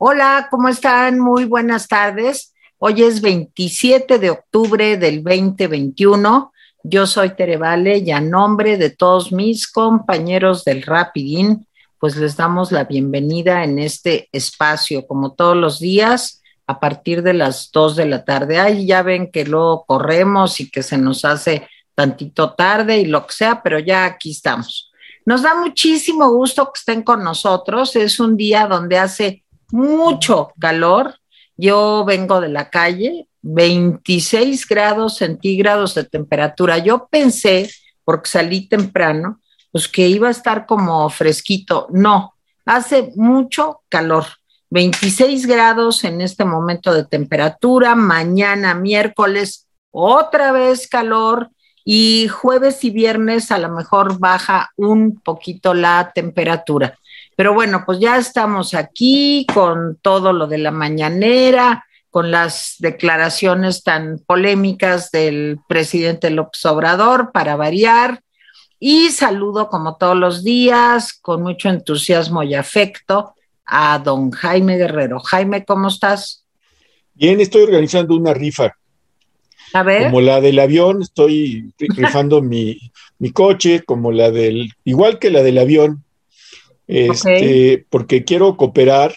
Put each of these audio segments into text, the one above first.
Hola, ¿cómo están? Muy buenas tardes. Hoy es 27 de octubre del 2021. Yo soy Tere Vale y a nombre de todos mis compañeros del Rapidín, pues les damos la bienvenida en este espacio, como todos los días, a partir de las 2 de la tarde. Ahí ya ven que luego corremos y que se nos hace tantito tarde y lo que sea, pero ya aquí estamos. Nos da muchísimo gusto que estén con nosotros. Es un día donde hace mucho calor. Yo vengo de la calle, 26 grados centígrados de temperatura. Yo pensé, porque salí temprano, pues que iba a estar como fresquito. No, hace mucho calor. 26 grados en este momento de temperatura. Mañana, miércoles, otra vez calor y jueves y viernes a lo mejor baja un poquito la temperatura. Pero bueno, pues ya estamos aquí con todo lo de la mañanera, con las declaraciones tan polémicas del presidente López Obrador para variar. Y saludo como todos los días, con mucho entusiasmo y afecto, a don Jaime Guerrero. Jaime, ¿cómo estás? Bien, estoy organizando una rifa a ver. Como la del avión, estoy rifando mi, coche, como la del, igual que la del avión, este, porque quiero cooperar,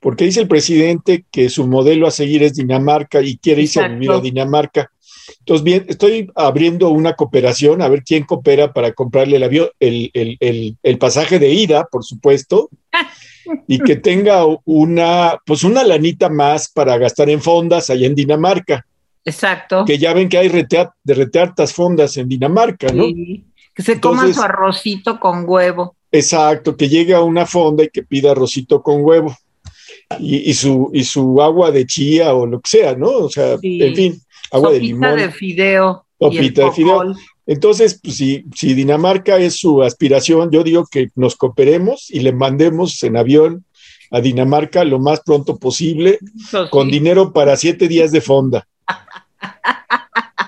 porque dice el presidente que su modelo a seguir es Dinamarca y quiere irse a vivir a Dinamarca. Entonces, bien, estoy abriendo una cooperación, a ver quién coopera para comprarle el avión, el, el, el pasaje de ida, por supuesto, y que tenga una, pues una lanita más para gastar en fondas allá en Dinamarca. Exacto. Que ya ven que hay de reteartas fondas en Dinamarca, ¿no? Sí, que se coma su arrocito con huevo. Exacto, que llegue a una fonda y que pida arrocito con huevo. Y, su, y su agua de chía o lo que sea, ¿no? O sea, en fin, agua de limón. de fideo. Sopita de fideo. Entonces, pues, si, si Dinamarca es su aspiración, yo digo que nos cooperemos y le mandemos en avión a Dinamarca lo más pronto posible, con dinero para siete días de fonda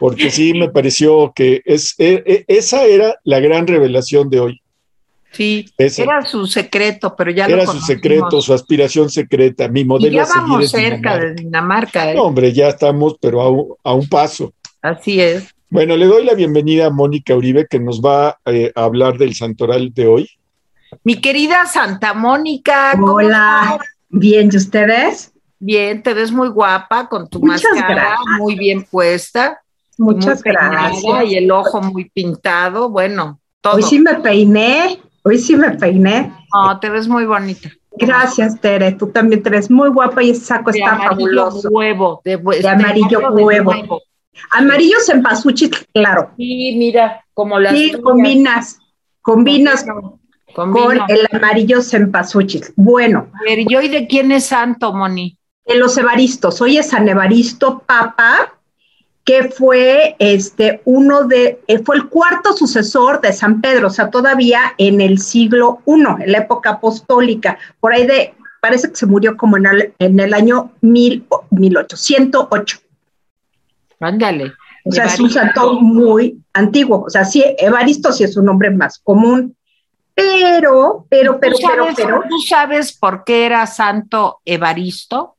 porque sí me pareció que es, e, e, esa era la gran revelación de hoy. Sí, era su secreto, pero ya era su secreto, su aspiración secreta, mi modelo. ya vamos cerca de Dinamarca. ¿eh? hombre, ya estamos, pero a un, paso. Así es. Bueno, le doy la bienvenida a Mónica Uribe, que nos va eh, a hablar del santoral de hoy. Mi querida Santa Mónica. Hola, bien, ¿y ustedes? Bien, te ves muy guapa con tu máscara muy bien puesta. Muchas gracias. Y el ojo muy pintado, bueno, todo. Hoy sí me peiné, hoy sí me peiné. No, te ves muy bonita. Gracias, Tere. Tú también te ves muy guapa y ese saco está fabuloso. Huevo, de, de amarillo huevo. Amarillo Amarillo cempasúchil, claro. Sí, mira, como las. Sí, combinas, combinas con el amarillo cempasúchil. Bueno. A ver, ¿y hoy de quién es santo, Moni? De los Evaristos. Hoy es San Evaristo Papa que fue este uno de, eh, fue el cuarto sucesor de San Pedro, o sea, todavía en el siglo I, en la época apostólica, por ahí de, parece que se murió como en el, en el año mil, 1808. Ándale. O sea, es un santo muy antiguo, o sea, sí, Evaristo sí es un nombre más común, pero, pero, pero, pero, pero. ¿Tú sabes por qué era santo Evaristo?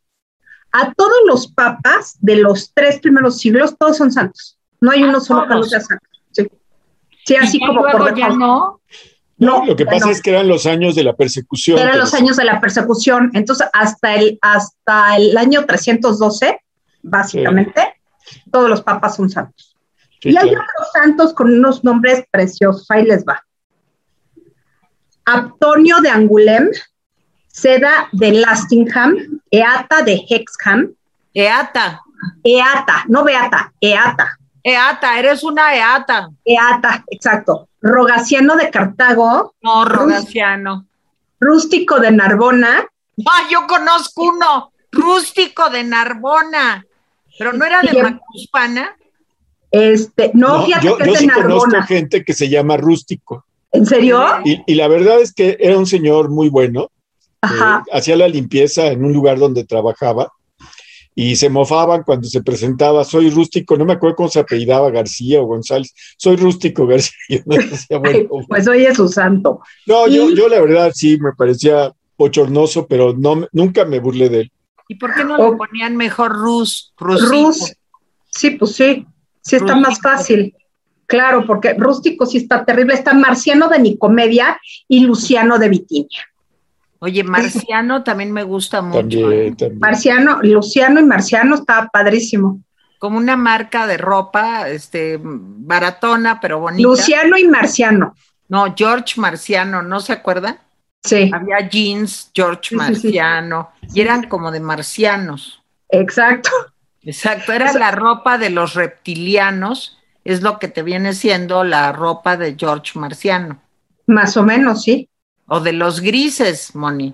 A todos los papas de los tres primeros siglos, todos son santos. No hay uno solo que no sea santo. Sí, así como por ya no. No, lo que pasa es que eran los años de la persecución. Eran los años de la persecución. Entonces, hasta el, hasta el año 312, básicamente, todos los papas son santos. y hay otros santos con unos nombres preciosos. Ahí les va. Antonio de Angulem, Seda de Lastingham, Eata de Hexham. Eata. Eata, no Beata, Eata. Eata, eres una Eata. Eata, exacto. Rogaciano de Cartago. No, Rogaciano. Rústico de Narbona. Ah, yo conozco uno, rústico de Narbona. Pero no era de Macuspana. Este, no, fíjate yo, que yo es sí de Narbona. conozco gente que se llama rústico. ¿En serio? Y, y, la verdad es que era un señor muy bueno hacía la limpieza en un lugar donde trabajaba y se mofaban cuando se presentaba, soy rústico, no me acuerdo cómo se apellidaba, García o González, soy rústico García. pues hoy es su santo. No, yo, yo la verdad sí me parecía bochornoso, pero no, nunca me burlé de él. ¿Y por qué no le ponían mejor Rus? Rus. Sí, pues sí, sí está más fácil. Claro, porque rústico sí está terrible. Está Marciano de Nicomedia y Luciano de Vitinia. Oye, Marciano también me gusta mucho. ¿eh? Marciano, Luciano y Marciano está padrísimo. Como una marca de ropa, este, baratona, pero bonita. Luciano y Marciano. No, George Marciano, ¿no se acuerdan? Sí. Había jeans George Marciano y eran como de marcianos. Exacto. Exacto, era la ropa de los reptilianos, es lo que te viene siendo la ropa de George Marciano. Más o menos, sí. O de los grises, Moni.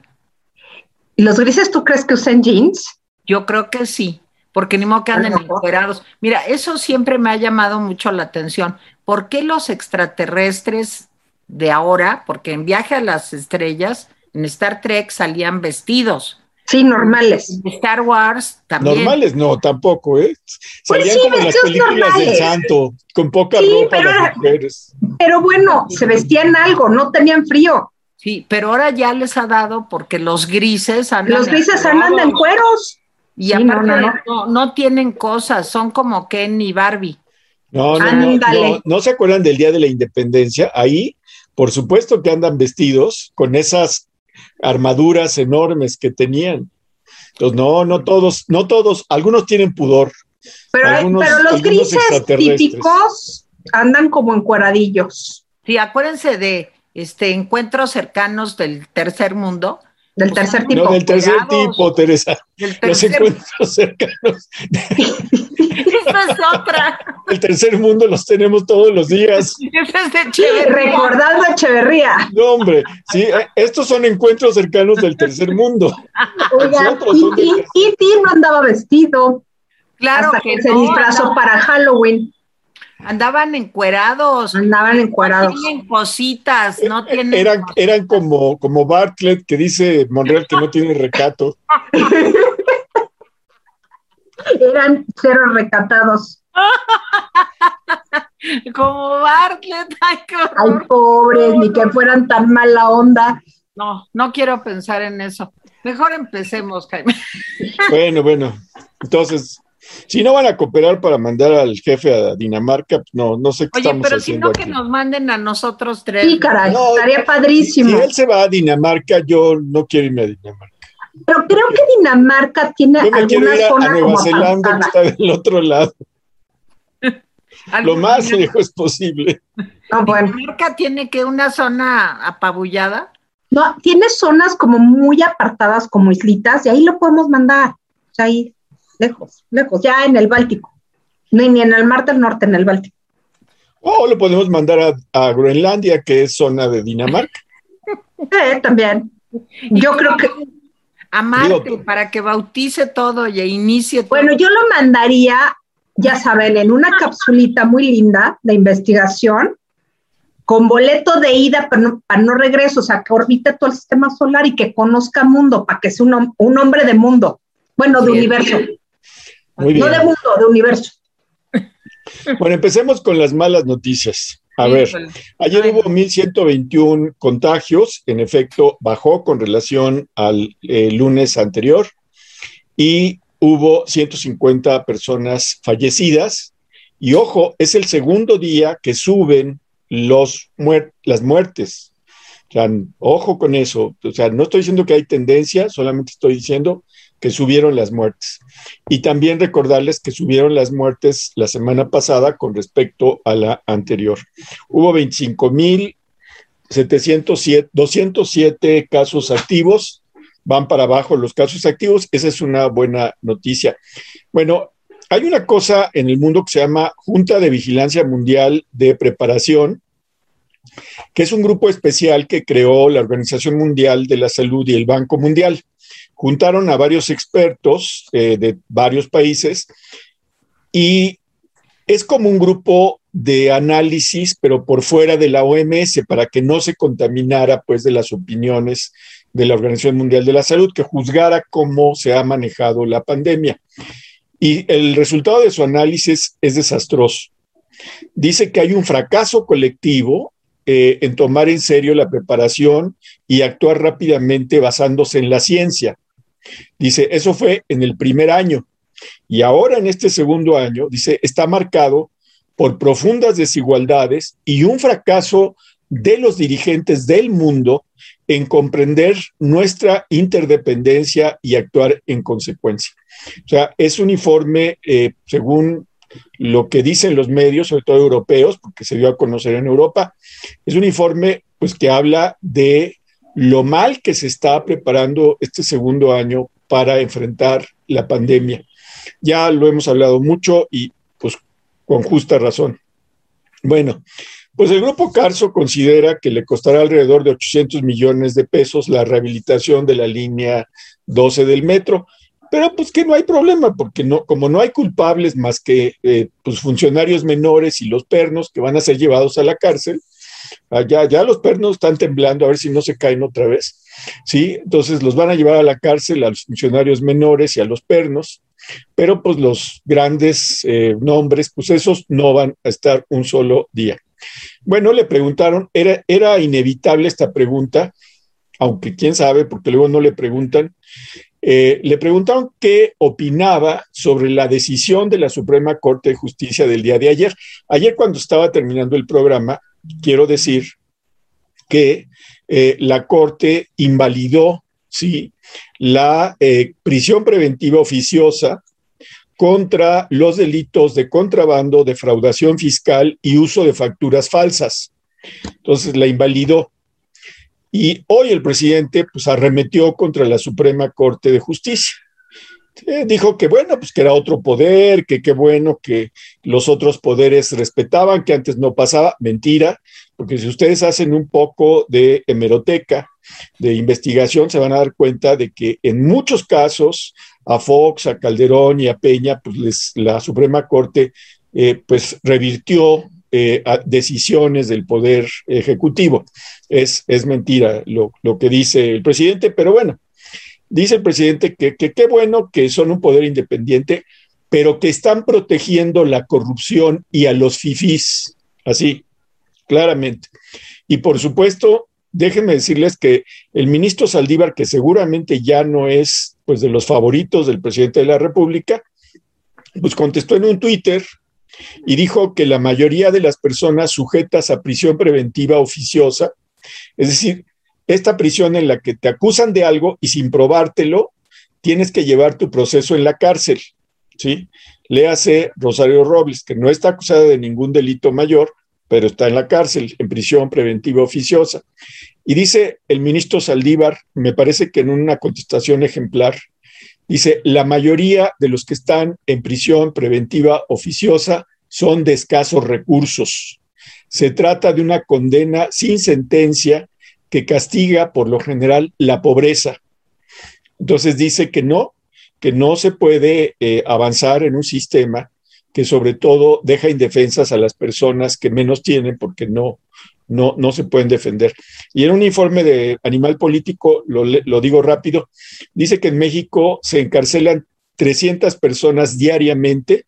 ¿Los grises tú crees que usan jeans? Yo creo que sí, porque ni modo que anden encuerados. Mira, eso siempre me ha llamado mucho la atención. ¿Por qué los extraterrestres de ahora, porque en Viaje a las Estrellas, en Star Trek salían vestidos? Sí, normales. En Star Wars también. Normales no, tampoco, ¿eh? Pues salían como en las películas del santo, con poca ropa las mujeres. Pero bueno, se vestían algo, no tenían frío. Sí, pero ahora ya les ha dado porque los grises andan. Los grises andan en cueros. Y aparte no, tienen cosas, son como Ken y Barbie. No, no, no, no, se acuerdan del Día de la Independencia. Ahí, por supuesto que andan vestidos con esas armaduras enormes que tenían. Entonces, no, no todos, no todos, algunos tienen pudor. Pero, pero los grises típicos andan como encueradillos. Sí, acuérdense de este, encuentros cercanos del tercer mundo. Del pues, tercer tipo. No, del tercer tipo, Teresa. Los encuentros cercanos. Esa es otra. El tercer mundo los tenemos todos los días. Esa es de Echeverría. Recordando Echeverría. No, hombre, sí, eh, estos son encuentros cercanos del tercer mundo. Oiga, y Titi no andaba vestido. Claro que, se disfrazó para Halloween. Andaban encuerados. Andaban encuerados. No tienen cositas, no eh, tienen. Eran, eran como, como Bartlett que dice Monreal que no tiene recato. eran cero recatados. como Bartlett, ay, qué Ay, pobres, ni que fueran tan mala onda. No, no quiero pensar en eso. Mejor empecemos, Jaime. Bueno, bueno. Entonces, si no van a cooperar para mandar al jefe a Dinamarca, no, no sé qué Oye, pero si no que nos manden a nosotros tres. Sí, caray, estaría padrísimo. Si, él se va a Dinamarca, yo no quiero irme a Dinamarca. Pero creo que Dinamarca tiene yo me quiero ir a, Nueva Zelanda, que está del otro lado. Lo más lejos posible. No, bueno. ¿Dinamarca tiene que una zona apabullada? No, tiene zonas como muy apartadas, como islitas, y ahí lo podemos mandar. O sea, ahí lejos, lejos, ya en el Báltico, ni, ni en el Mar del Norte, en el Báltico. O lo podemos mandar a, Groenlandia, que es zona de Dinamarca. Eh, también. Yo creo que... A Marte, para que bautice todo y inicie todo. Bueno, yo lo mandaría, ya saben, en una capsulita muy linda de investigación, con boleto de ida, pero no, para no regreso, o sea, que orbite todo el sistema solar y que conozca mundo, para que sea un, un hombre de mundo, bueno, de universo. No de mundo, de universo. Bueno, empecemos con las malas noticias. A ver, ayer hubo 1.121 contagios, en efecto bajó con relación al eh, lunes anterior y hubo 150 personas fallecidas. Y ojo, es el segundo día que suben los las muertes. O sea, ojo con eso. O sea, no estoy diciendo que hay tendencia, solamente estoy diciendo que subieron las muertes. Y también recordarles que subieron las muertes la semana pasada con respecto a la anterior. Hubo 25.707, 207 casos activos, van para abajo los casos activos, esa es una buena noticia. Bueno, hay una cosa en el mundo que se llama Junta de Vigilancia Mundial de Preparación, que es un grupo especial que creó la Organización Mundial de la Salud y el Banco Mundial juntaron a varios expertos eh, de varios países y es como un grupo de análisis, pero por fuera de la OMS, para que no se contaminara pues de las opiniones de la Organización Mundial de la Salud, que juzgara cómo se ha manejado la pandemia. Y el resultado de su análisis es desastroso. Dice que hay un fracaso colectivo eh, en tomar en serio la preparación y actuar rápidamente basándose en la ciencia. Dice, eso fue en el primer año. Y ahora en este segundo año, dice, está marcado por profundas desigualdades y un fracaso de los dirigentes del mundo en comprender nuestra interdependencia y actuar en consecuencia. O sea, es un informe, eh, según lo que dicen los medios, sobre todo europeos, porque se dio a conocer en Europa, es un informe pues, que habla de lo mal que se está preparando este segundo año para enfrentar la pandemia. Ya lo hemos hablado mucho y pues con justa razón. Bueno, pues el grupo Carso considera que le costará alrededor de 800 millones de pesos la rehabilitación de la línea 12 del metro, pero pues que no hay problema, porque no, como no hay culpables más que eh, pues funcionarios menores y los pernos que van a ser llevados a la cárcel, allá ya los pernos están temblando a ver si no se caen otra vez, ¿sí? Entonces los van a llevar a la cárcel a los funcionarios menores y a los pernos, pero pues los grandes eh, nombres, pues esos no van a estar un solo día. Bueno, le preguntaron, era, era inevitable esta pregunta, aunque quién sabe, porque luego no le preguntan, eh, le preguntaron qué opinaba sobre la decisión de la Suprema Corte de Justicia del día de ayer. Ayer cuando estaba terminando el programa, quiero decir que eh, la Corte invalidó ¿sí? la eh, prisión preventiva oficiosa contra los delitos de contrabando, defraudación fiscal y uso de facturas falsas. Entonces la invalidó. Y hoy el presidente pues arremetió contra la Suprema Corte de Justicia. Eh, dijo que bueno, pues que era otro poder, que qué bueno que los otros poderes respetaban, que antes no pasaba. Mentira, porque si ustedes hacen un poco de hemeroteca, de investigación, se van a dar cuenta de que en muchos casos a Fox, a Calderón y a Peña, pues la Suprema Corte eh, pues revirtió eh, decisiones del Poder Ejecutivo. Es, es mentira lo, que dice el presidente, pero bueno, dice el presidente que qué bueno que son un poder independiente, pero que están protegiendo la corrupción y a los fifís, así, claramente. Y por supuesto, déjenme decirles que el ministro Saldívar, que seguramente ya no es pues de los favoritos del presidente de la República, pues contestó en un Twitter y dijo que la mayoría de las personas sujetas a prisión preventiva oficiosa, es decir, esta prisión en la que te acusan de algo y sin probártelo, tienes que llevar tu proceso en la cárcel, ¿sí? Léase Rosario Robles, que no está acusada de ningún delito mayor, pero está en la cárcel, en prisión preventiva oficiosa. Y dice el ministro Saldívar, me parece que en una contestación ejemplar, dice, la mayoría de los que están en prisión preventiva oficiosa son de escasos recursos. Se trata de una condena sin sentencia que castiga por lo general la pobreza. Entonces dice que no, que no se puede eh, avanzar en un sistema que sobre todo deja indefensas a las personas que menos tienen porque no, no, no se pueden defender. Y en un informe de Animal Político, lo, lo digo rápido, dice que en México se encarcelan 300 personas diariamente,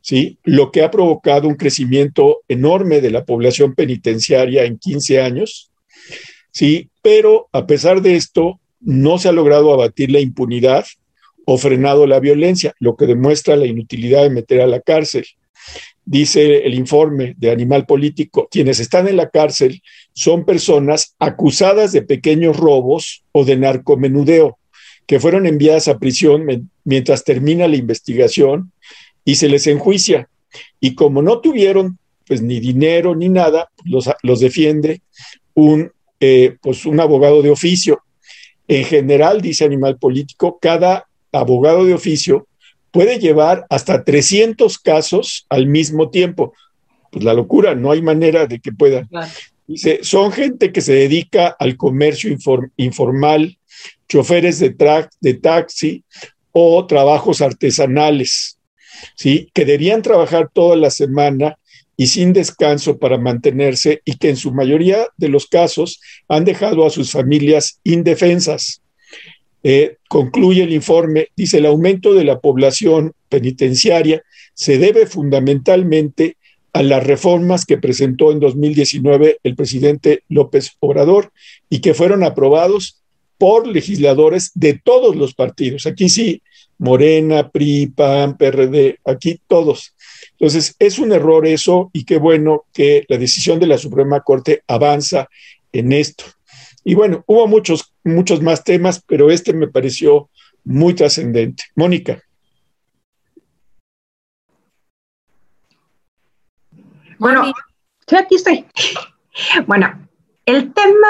¿sí? lo que ha provocado un crecimiento enorme de la población penitenciaria en 15 años, ¿sí? pero a pesar de esto, no se ha logrado abatir la impunidad o frenado la violencia, lo que demuestra la inutilidad de meter a la cárcel. Dice el informe de Animal Político, quienes están en la cárcel son personas acusadas de pequeños robos o de narcomenudeo, que fueron enviadas a prisión mientras termina la investigación y se les enjuicia. Y como no tuvieron pues ni dinero ni nada, los, los defiende un, eh, pues un abogado de oficio. En general, dice Animal Político, cada abogado de oficio puede llevar hasta 300 casos al mismo tiempo. Pues la locura, no hay manera de que puedan. Dice, son gente que se dedica al comercio informal, choferes de, de taxi o trabajos artesanales, ¿sí? Que debían trabajar toda la semana y sin descanso para mantenerse y que en su mayoría de los casos han dejado a sus familias indefensas. Eh, concluye el informe, dice, el aumento de la población penitenciaria se debe fundamentalmente a las reformas que presentó en 2019 el presidente López Obrador y que fueron aprobados por legisladores de todos los partidos. Aquí sí, Morena, PRI, PAN, PRD, aquí todos. Entonces, es un error eso y qué bueno que la decisión de la Suprema Corte avanza en esto. Y bueno, hubo muchos, muchos más temas, pero este me pareció muy trascendente. Mónica. Bueno, sí, aquí estoy. Bueno, el tema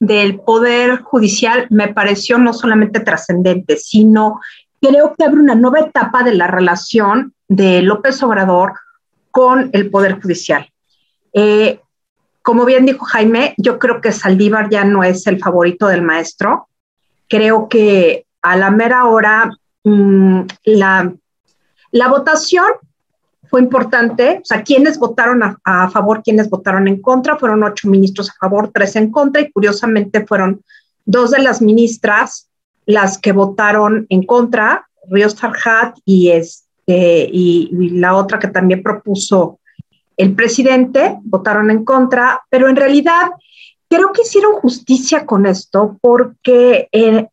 del Poder Judicial me pareció no solamente trascendente, sino creo que abre una nueva etapa de la relación de López Obrador con el Poder Judicial. Eh, como bien dijo Jaime, yo creo que Saldívar ya no es el favorito del maestro. Creo que a la mera hora mm, la, la votación fue importante, o sea, quienes votaron a, favor, quienes votaron en contra, fueron ocho ministros a favor, tres en contra, y curiosamente fueron dos de las ministras las que votaron en contra, Ríos Farhat y, este, y, la otra que también propuso el presidente, votaron en contra, pero en realidad creo que hicieron justicia con esto porque eh,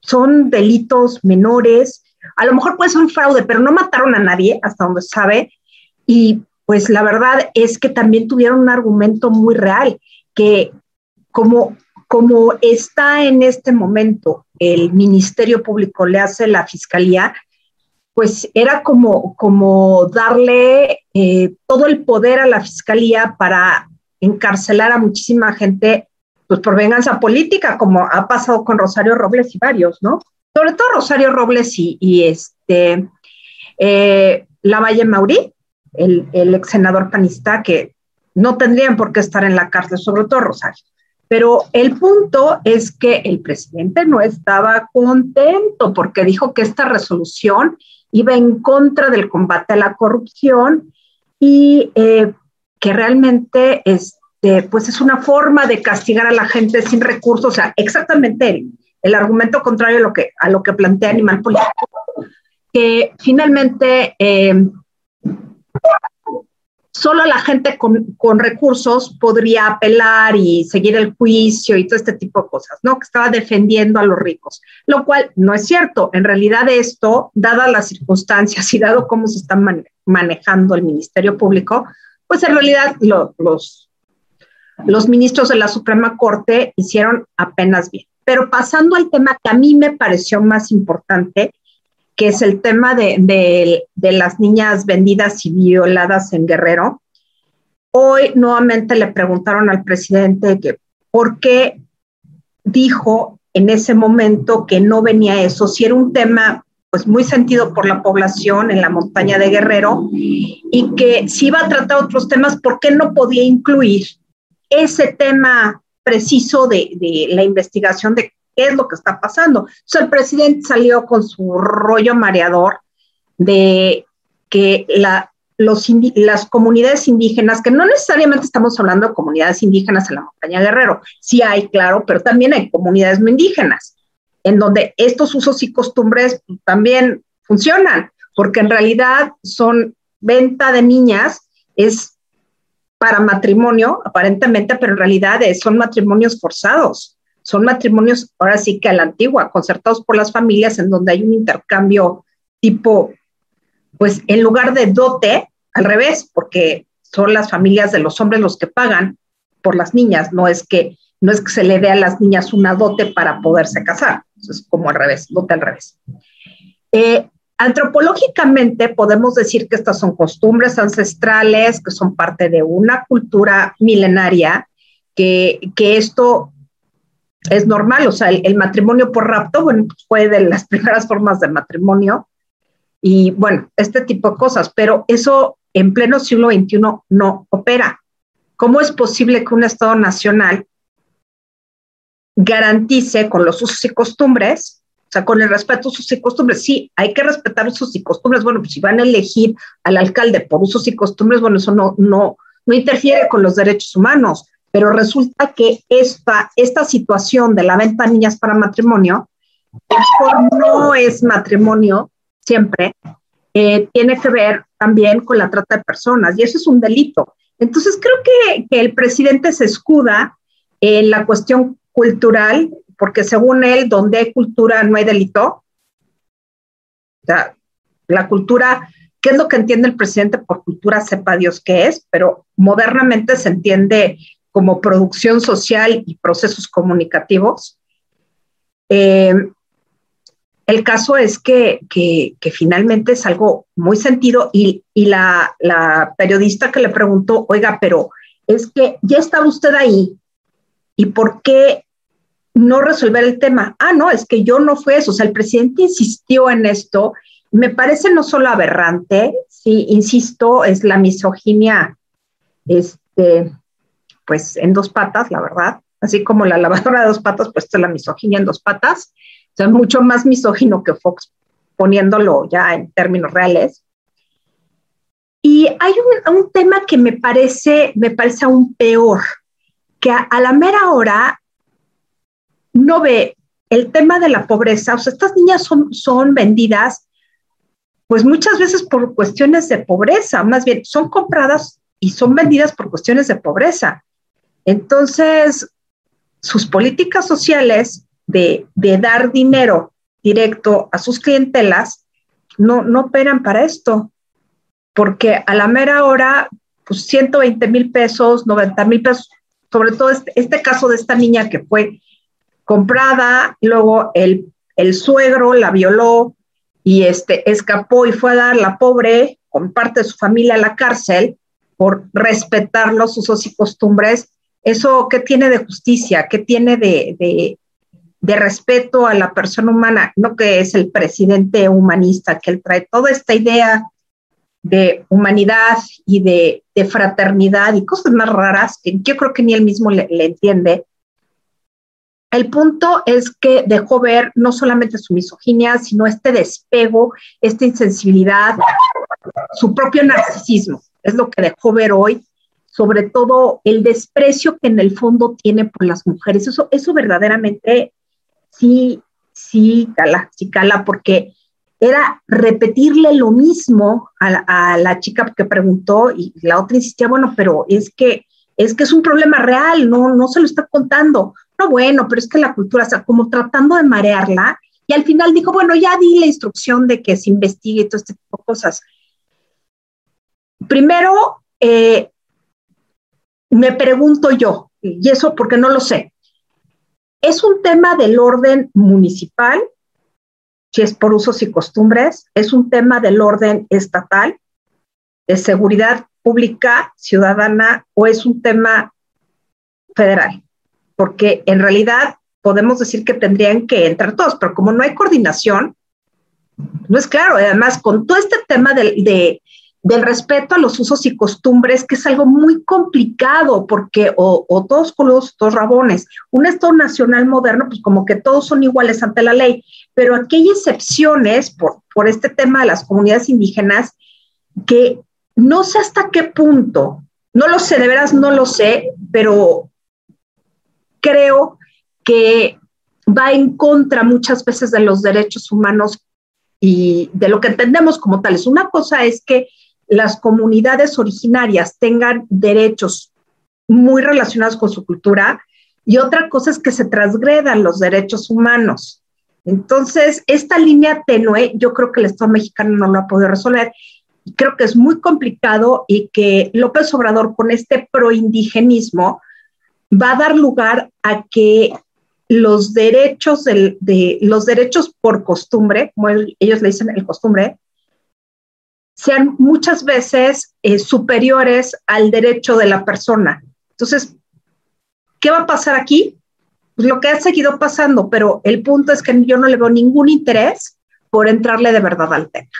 son delitos menores, a lo mejor puede ser un fraude, pero no mataron a nadie, hasta donde sabe. Y pues la verdad es que también tuvieron un argumento muy real, que como, como está en este momento el Ministerio Público le hace la Fiscalía, pues era como, como darle eh, todo el poder a la Fiscalía para encarcelar a muchísima gente pues por venganza política, como ha pasado con Rosario Robles y varios, ¿no? sobre todo Rosario Robles y, este eh, Lavalle Maurí, el, el ex senador panista, que no tendrían por qué estar en la cárcel, sobre todo Rosario. Pero el punto es que el presidente no estaba contento porque dijo que esta resolución iba en contra del combate a la corrupción y eh, que realmente este, pues es una forma de castigar a la gente sin recursos, o sea, exactamente el, argumento contrario a lo que, a lo que plantea Animal Político, que finalmente eh, solo la gente con, con, recursos podría apelar y seguir el juicio y todo este tipo de cosas, ¿no? Que estaba defendiendo a los ricos, lo cual no es cierto. En realidad esto, dadas las circunstancias y dado cómo se está manejando el Ministerio Público, pues en realidad los, los ministros de la Suprema Corte hicieron apenas bien. Pero pasando al tema que a mí me pareció más importante, que es el tema de, las niñas vendidas y violadas en Guerrero, hoy nuevamente le preguntaron al presidente que por qué dijo en ese momento que no venía eso, si era un tema pues muy sentido por la población en la montaña de Guerrero y que si iba a tratar otros temas, ¿por qué no podía incluir ese tema preciso de, la investigación de qué es lo que está pasando. Entonces el presidente salió con su rollo mareador de que los las comunidades indígenas, que no necesariamente estamos hablando de comunidades indígenas en la montaña Guerrero, sí hay, claro, pero también hay comunidades no indígenas, en donde estos usos y costumbres también funcionan, porque en realidad son venta de niñas, es para matrimonio, aparentemente, pero en realidad son matrimonios forzados. Son matrimonios, ahora sí que a la antigua, concertados por las familias, en donde hay un intercambio tipo, pues en lugar de dote, al revés, porque son las familias de los hombres los que pagan por las niñas, no es que no es que se le dé a las niñas una dote para poderse casar, es como al revés, dote al revés. Eh, Antropológicamente podemos decir que estas son costumbres ancestrales, que son parte de una cultura milenaria, que, esto es normal, o sea, el, matrimonio por rapto, bueno, fue de las primeras formas de matrimonio y bueno, este tipo de cosas, pero eso en pleno siglo XXI no opera. ¿Cómo es posible que un Estado nacional garantice con los usos y costumbres o sea, con el respeto a sus y costumbres, sí, hay que respetar usos y costumbres. Bueno, pues si van a elegir al alcalde por usos y costumbres, bueno, eso no, no, no interfiere con los derechos humanos. Pero resulta que esta, esta situación de la venta de niñas para matrimonio, no es matrimonio siempre, eh, tiene que ver también con la trata de personas y eso es un delito. Entonces creo que, que el presidente se escuda en la cuestión cultural, porque según él, donde hay cultura no hay delito. O sea, la cultura, ¿qué es lo que entiende el presidente por cultura? Sepa Dios qué es, pero modernamente se entiende como producción social y procesos comunicativos. Eh, el caso es que, finalmente es algo muy sentido y, la, periodista que le preguntó, oiga, pero es que ya estaba usted ahí y ¿por qué no resolver el tema? Ah, no, es que yo no fue eso. O sea, el presidente insistió en esto. Me parece no solo aberrante, sí, insisto, es la misoginia, este, pues en dos patas, la verdad. Así como la lavadora de dos patas, pues es la misoginia en dos patas sea, mucho más misógino que Fox, poniéndolo ya en términos reales. Y hay un, tema que me parece, me parece aún peor, que a, la mera hora no ve el tema de la pobreza. O sea, estas niñas son, son vendidas, pues muchas veces por cuestiones de pobreza, más bien son compradas y son vendidas por cuestiones de pobreza. Entonces, sus políticas sociales de, dar dinero directo a sus clientelas, no, no operan para esto, porque a la mera hora, pues 120 mil pesos, 90 mil pesos, sobre todo este, este, caso de esta niña que fue comprada, luego el, el suegro la violó y este, escapó y fue a dar la pobre con parte de su familia a la cárcel por respetar los usos y costumbres. ¿Eso qué tiene de justicia? ¿Qué tiene de, de respeto a la persona humana, no que es el presidente humanista, que él trae toda esta idea de humanidad y de, fraternidad y cosas más raras que yo creo que ni él mismo le, entiende. El punto es que dejó ver no solamente su misoginia, sino este despego, esta insensibilidad, su propio narcisismo. Es lo que dejó ver hoy, sobre todo el desprecio que en el fondo tiene por las mujeres. Eso, eso verdaderamente sí, sí cala, sí cala, porque era repetirle lo mismo a la, chica que preguntó y la otra insistía, bueno, pero es que es que es un problema real, no, no se lo está contando. No, bueno, pero es que la cultura, o sea, como tratando de marearla, y al final dijo, bueno, ya di la instrucción de que se investigue y todo este tipo de cosas. Primero, eh, me pregunto yo, y eso porque no lo sé, es un tema del orden municipal, si es por usos y costumbres, es un tema del orden estatal, de seguridad pública ciudadana o es un tema federal, porque en realidad podemos decir que tendrían que entrar todos, pero como no hay coordinación, no es claro. Además, con todo este tema de, de del respeto a los usos y costumbres, que es algo muy complicado, porque o, todos con los dos rabones, un Estado nacional moderno, pues como que todos son iguales ante la ley, pero aquí hay excepciones por, por este tema de las comunidades indígenas que no sé hasta qué punto, no lo sé, de veras no lo sé, pero creo que va en contra muchas veces de los derechos humanos y de lo que entendemos como tales. Una cosa es que las comunidades originarias tengan derechos muy relacionados con su cultura y otra cosa es que se transgredan los derechos humanos. Entonces, esta línea tenue, yo creo que el Estado mexicano no lo ha podido resolver. Creo que es muy complicado y que López Obrador con este proindigenismo va a dar lugar a que los derechos de los derechos por costumbre, como ellos le dicen el costumbre, sean muchas veces eh, superiores al derecho de la persona. Entonces, ¿qué va a pasar aquí? Pues lo que ha seguido pasando, pero el punto es que yo no le veo ningún interés por entrarle de verdad al tema.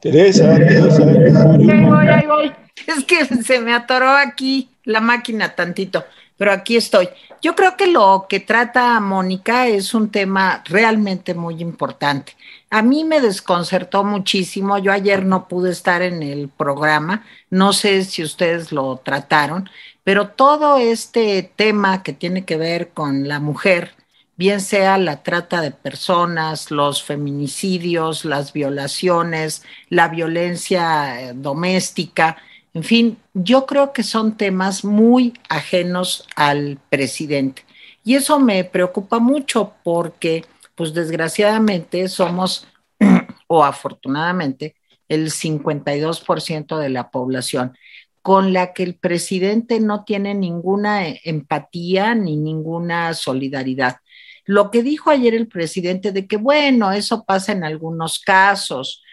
Teresa, Teresa. Ahí voy, ahí voy. Es que se me atoró aquí la máquina tantito, pero aquí estoy. Yo creo que lo que trata Mónica es un tema realmente muy importante. a mí me desconcertó muchísimo. Yo ayer no pude estar en el programa, no sé si ustedes lo trataron, pero todo este tema que tiene que ver con la mujer, bien sea la trata de personas, los feminicidios, las violaciones, la violencia eh, doméstica, en fin, yo creo que son temas muy ajenos al presidente. Y eso me preocupa mucho porque pues desgraciadamente somos, o afortunadamente, el 52% de la población, con la que el presidente no tiene ninguna empatía ni ninguna solidaridad. Lo que dijo ayer el presidente de que, bueno, eso pasa en algunos casos.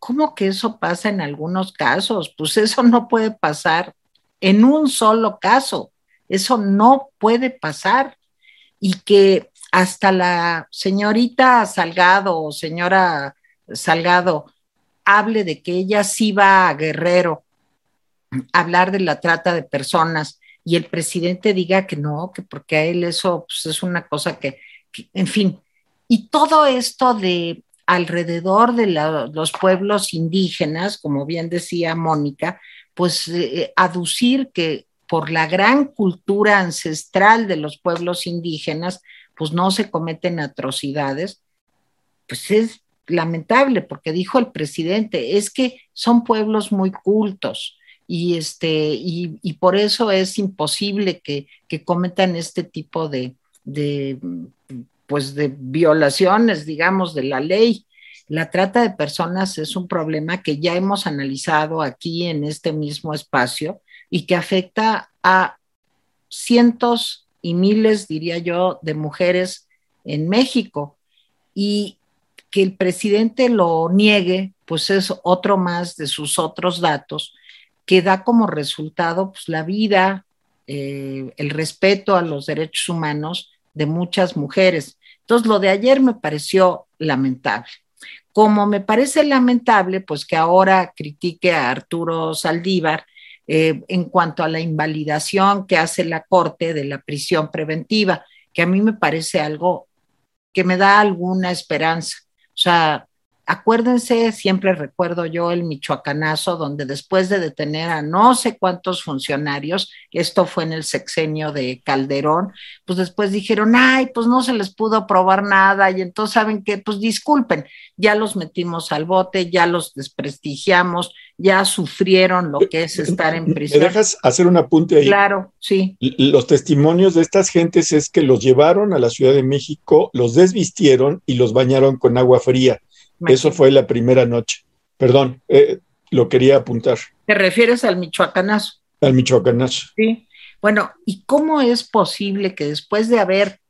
¿Cómo que eso pasa en algunos casos? Pues eso no puede pasar en un solo caso. Eso no puede pasar. Y que hasta la señorita Salgado o señora Salgado hable de que ella sí va a Guerrero a hablar de la trata de personas y el presidente diga que no, que porque a él eso pues, es una cosa que, en fin, y todo esto de alrededor de los pueblos indígenas, como bien decía Mónica, pues eh, aducir que por la gran cultura ancestral de los pueblos indígenas, pues no se cometen atrocidades, pues es lamentable, porque dijo el presidente, es que son pueblos muy cultos y, este, y, por eso es imposible que, cometan este tipo de, de, pues de violaciones, digamos, de la ley. La trata de personas es un problema que ya hemos analizado aquí en este mismo espacio y que afecta a cientos y miles, diría yo, de mujeres en México. Y que el presidente lo niegue, pues es otro más de sus otros datos que da como resultado pues, la vida, eh, el respeto a los derechos humanos de muchas mujeres. Entonces, lo de ayer me pareció lamentable. Como me parece lamentable, pues que ahora critique a Arturo Saldívar eh, en cuanto a la invalidación que hace la Corte de la prisión preventiva, que a mí me parece algo que me da alguna esperanza. O sea, Acuérdense, siempre recuerdo yo el michoacanazo, donde después de detener a no sé cuántos funcionarios, esto fue en el sexenio de Calderón, pues después dijeron, ay, pues no se les pudo probar nada, y entonces saben que, pues disculpen, ya los metimos al bote, ya los desprestigiamos, ya sufrieron lo que es estar en prisión. ¿Me dejas hacer un apunte ahí? Claro, sí. Los testimonios de estas gentes es que los llevaron a la Ciudad de México, los desvistieron y los bañaron con agua fría eso fue la primera noche. Perdón, eh, lo quería apuntar. ¿Te refieres al michoacanazo? Al michoacanazo. Sí. Bueno, ¿y cómo es posible que después de haber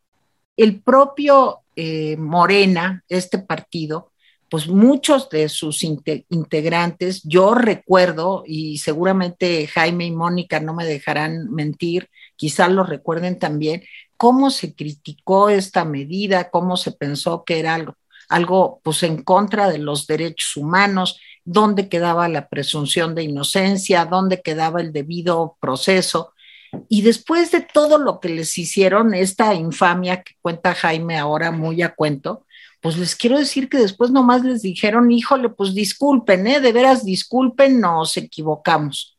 el propio eh, Morena, este partido, pues muchos de sus integrantes, yo recuerdo, y seguramente Jaime y Mónica no me dejarán mentir, quizás lo recuerden también, cómo se criticó esta medida, cómo se pensó que era algo algo pues en contra de los derechos humanos, dónde quedaba la presunción de inocencia, dónde quedaba el debido proceso. Y después de todo lo que les hicieron, esta infamia que cuenta Jaime ahora muy a cuento, pues les quiero decir que después nomás les dijeron, híjole, pues disculpen, ¿eh? de veras disculpen, nos equivocamos.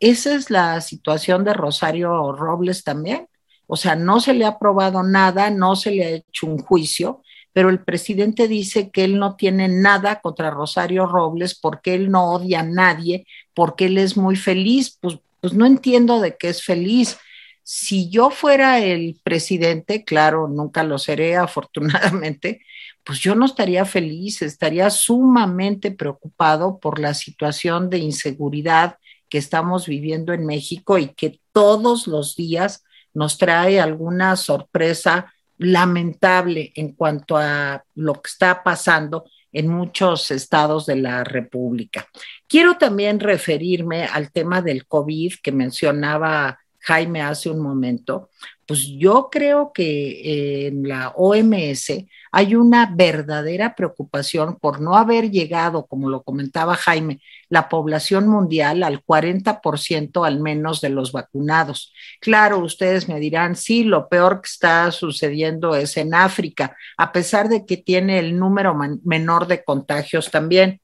Esa es la situación de Rosario Robles también. O sea, no se le ha probado nada, no se le ha hecho un juicio pero el presidente dice que él no tiene nada contra Rosario Robles porque él no odia a nadie, porque él es muy feliz. Pues, pues no entiendo de qué es feliz. Si yo fuera el presidente, claro, nunca lo seré afortunadamente, pues yo no estaría feliz, estaría sumamente preocupado por la situación de inseguridad que estamos viviendo en México y que todos los días nos trae alguna sorpresa lamentable en cuanto a lo que está pasando en muchos estados de la República. Quiero también referirme al tema del COVID que mencionaba Jaime hace un momento, pues yo creo que en la OMS hay una verdadera preocupación por no haber llegado, como lo comentaba Jaime, la población mundial al 40% al menos de los vacunados. Claro, ustedes me dirán, sí, lo peor que está sucediendo es en África, a pesar de que tiene el número menor de contagios también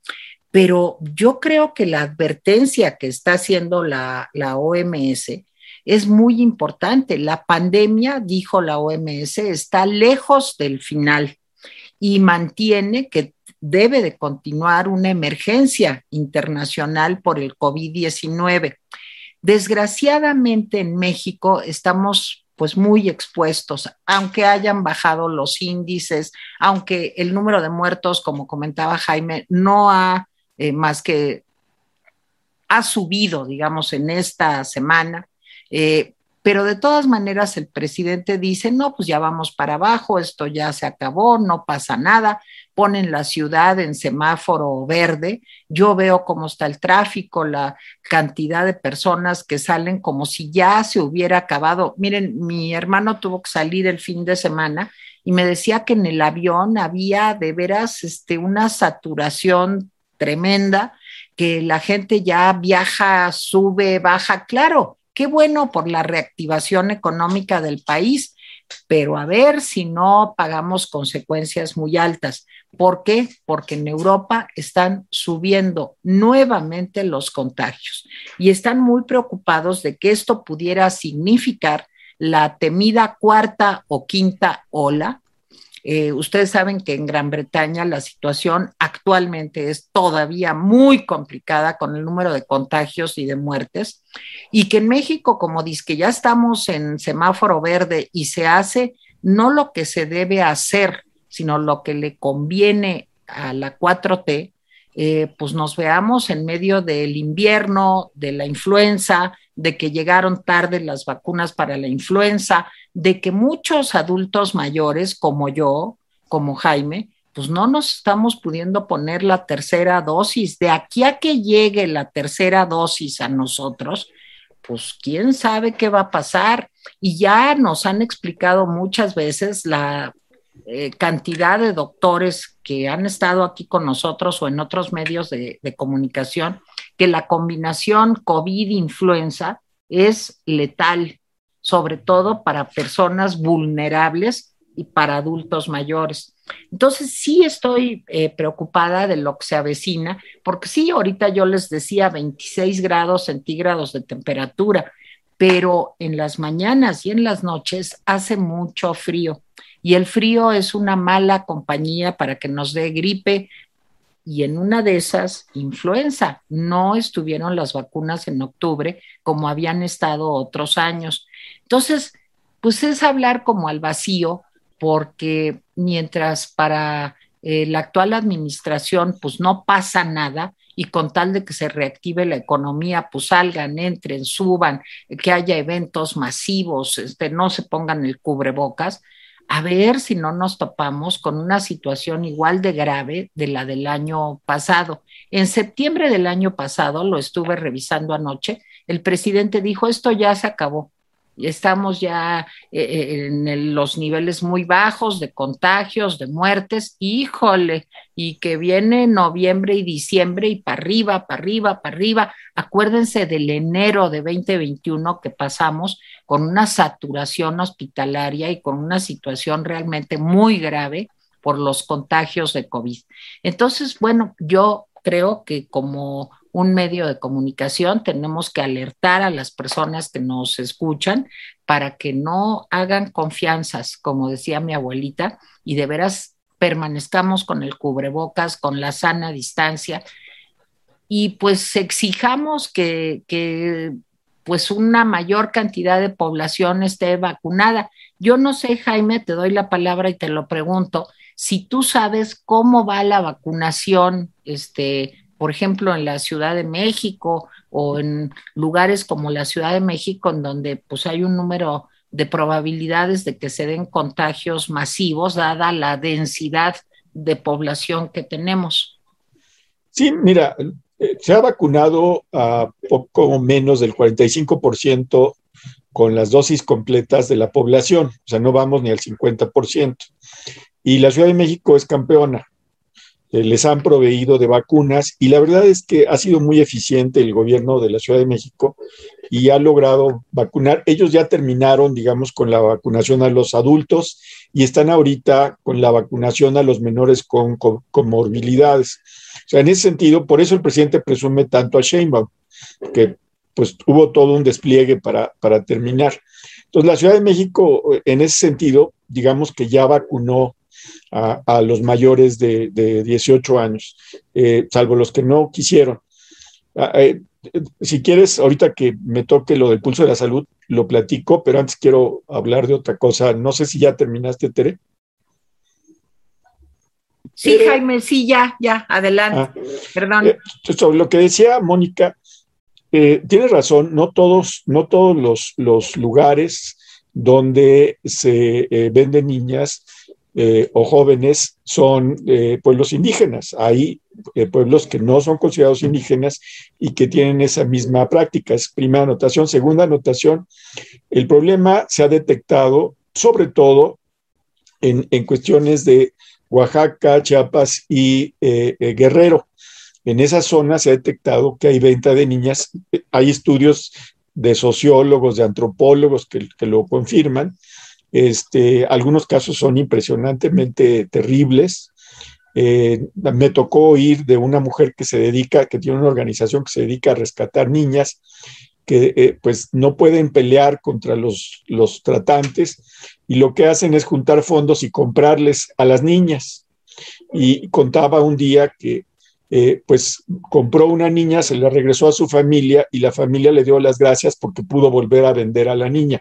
pero yo creo que la advertencia que está haciendo la, la, OMS es muy importante. La pandemia, dijo la OMS, está lejos del final y mantiene que debe de continuar una emergencia internacional por el COVID-19. Desgraciadamente en México estamos pues muy expuestos, aunque hayan bajado los índices, aunque el número de muertos, como comentaba Jaime, no ha eh, más que ha subido, digamos, en esta semana. Eh, pero de todas maneras el presidente dice, no, pues ya vamos para abajo, esto ya se acabó, no pasa nada, ponen la ciudad en semáforo verde, yo veo cómo está el tráfico, la cantidad de personas que salen como si ya se hubiera acabado. Miren, mi hermano tuvo que salir el fin de semana y me decía que en el avión había de veras este, una saturación tremenda, que la gente ya viaja, sube, baja, claro, qué bueno por la reactivación económica del país, pero a ver si no pagamos consecuencias muy altas. ¿Por qué? Porque en Europa están subiendo nuevamente los contagios y están muy preocupados de que esto pudiera significar la temida cuarta o quinta ola eh, ustedes saben que en Gran Bretaña la situación actualmente es todavía muy complicada con el número de contagios y de muertes, y que en México, como dice que ya estamos en semáforo verde y se hace no lo que se debe hacer, sino lo que le conviene a la 4T, eh, pues nos veamos en medio del invierno, de la influenza, de que llegaron tarde las vacunas para la influenza, de que muchos adultos mayores como yo, como Jaime, pues no nos estamos pudiendo poner la tercera dosis. De aquí a que llegue la tercera dosis a nosotros, pues quién sabe qué va a pasar. Y ya nos han explicado muchas veces la eh, cantidad de doctores que han estado aquí con nosotros o en otros medios de, comunicación, que la combinación COVID-influenza es letal sobre todo para personas vulnerables y para adultos mayores. Entonces, sí estoy eh, preocupada de lo que se avecina, porque sí, ahorita yo les decía 26 grados centígrados de temperatura, pero en las mañanas y en las noches hace mucho frío. Y el frío es una mala compañía para que nos dé gripe, y en una de esas, influenza. No estuvieron las vacunas en octubre como habían estado otros años. Entonces, pues es hablar como al vacío, porque mientras para eh, la actual administración pues no pasa nada y con tal de que se reactive la economía, pues salgan, entren, suban, que haya eventos masivos, este, no se pongan el cubrebocas, a ver si no nos topamos con una situación igual de grave de la del año pasado. En septiembre del año pasado, lo estuve revisando anoche, el presidente dijo, esto ya se acabó, estamos ya eh, eh, en los niveles muy bajos de contagios, de muertes, híjole, y que viene noviembre y diciembre y para arriba, para arriba, para arriba. Acuérdense del enero de 2021 que pasamos con una saturación hospitalaria y con una situación realmente muy grave por los contagios de COVID. Entonces, bueno, yo creo que como un medio de comunicación, tenemos que alertar a las personas que nos escuchan para que no hagan confianzas, como decía mi abuelita, y de veras permanezcamos con el cubrebocas, con la sana distancia, y pues exijamos que, que pues una mayor cantidad de población esté vacunada. Yo no sé, Jaime, te doy la palabra y te lo pregunto, si tú sabes cómo va la vacunación este, por ejemplo, en la Ciudad de México o en lugares como la Ciudad de México, en donde pues hay un número de probabilidades de que se den contagios masivos, dada la densidad de población que tenemos. Sí, mira, se ha vacunado a poco menos del 45% con las dosis completas de la población, o sea, no vamos ni al 50%. Y la Ciudad de México es campeona. Eh, les han proveído de vacunas y la verdad es que ha sido muy eficiente el gobierno de la Ciudad de México y ha logrado vacunar. Ellos ya terminaron, digamos, con la vacunación a los adultos y están ahorita con la vacunación a los menores con, comorbilidades. O sea, en ese sentido, por eso el presidente presume tanto a Sheinbaum, que pues hubo todo un despliegue para, para terminar. Entonces, la Ciudad de México, en ese sentido, digamos que ya vacunó a, los mayores de, 18 años, eh, salvo los que no quisieron. Ah, eh, si quieres, ahorita que me toque lo del pulso de la salud, lo platico, pero antes quiero hablar de otra cosa. No sé si ya terminaste, Tere. Sí, Jaime, sí, ya, ya, adelante. Ah, Perdón. Eh, sobre lo que decía Mónica, eh, tienes razón, no todos, no todos los, los lugares donde se eh, venden niñas o jóvenes son pueblos indígenas. Hay pueblos que no son considerados indígenas y que tienen esa misma práctica. Es primera anotación. Segunda anotación, el problema se ha detectado sobre todo en, en cuestiones de Oaxaca, Chiapas y Guerrero en esa zona se ha detectado que hay venta de niñas. Hay estudios de sociólogos, de antropólogos que, lo confirman. Este, algunos casos son impresionantemente terribles. Eh, me tocó oír de una mujer que se dedica, que tiene una organización que se dedica a rescatar niñas, que eh, pues no pueden pelear contra los, los tratantes y lo que hacen es juntar fondos y comprarles a las niñas. Y contaba un día que eh, pues compró una niña, se la regresó a su familia y la familia le dio las gracias porque pudo volver a vender a la niña.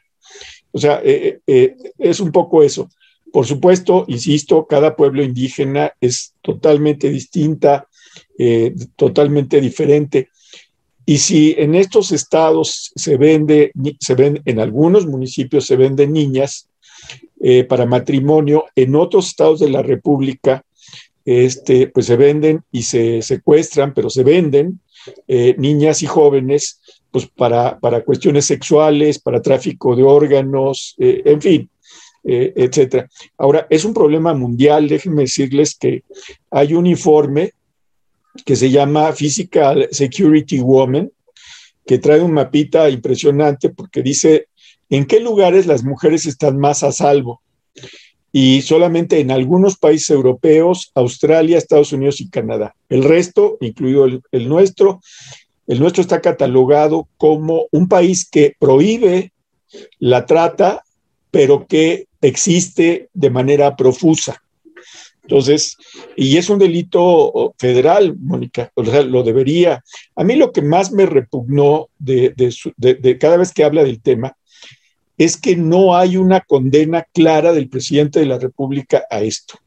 O sea, eh, eh, es un poco eso. Por supuesto, insisto, cada pueblo indígena es totalmente distinta, totalmente diferente. Y si en estos estados se vende, se ven, en algunos municipios se venden niñas para matrimonio, en otros estados de la República este, pues se venden y se secuestran, pero se venden eh, niñas y jóvenes pues para, para, cuestiones sexuales, para tráfico de órganos, eh, en fin, eh, etcétera. Ahora, es un problema mundial, déjenme decirles que hay un informe que se llama Physical Security Woman, que trae un mapita impresionante porque dice en qué lugares las mujeres están más a salvo y solamente en algunos países europeos, Australia, Estados Unidos y Canadá. El resto, incluido el, nuestro, el nuestro está catalogado como un país que prohíbe la trata, pero que existe de manera profusa. Entonces, y es un delito federal, Mónica, o sea, lo debería. A mí lo que más me repugnó de, de cada vez que habla del tema es que no hay una condena clara del presidente de la República a esto.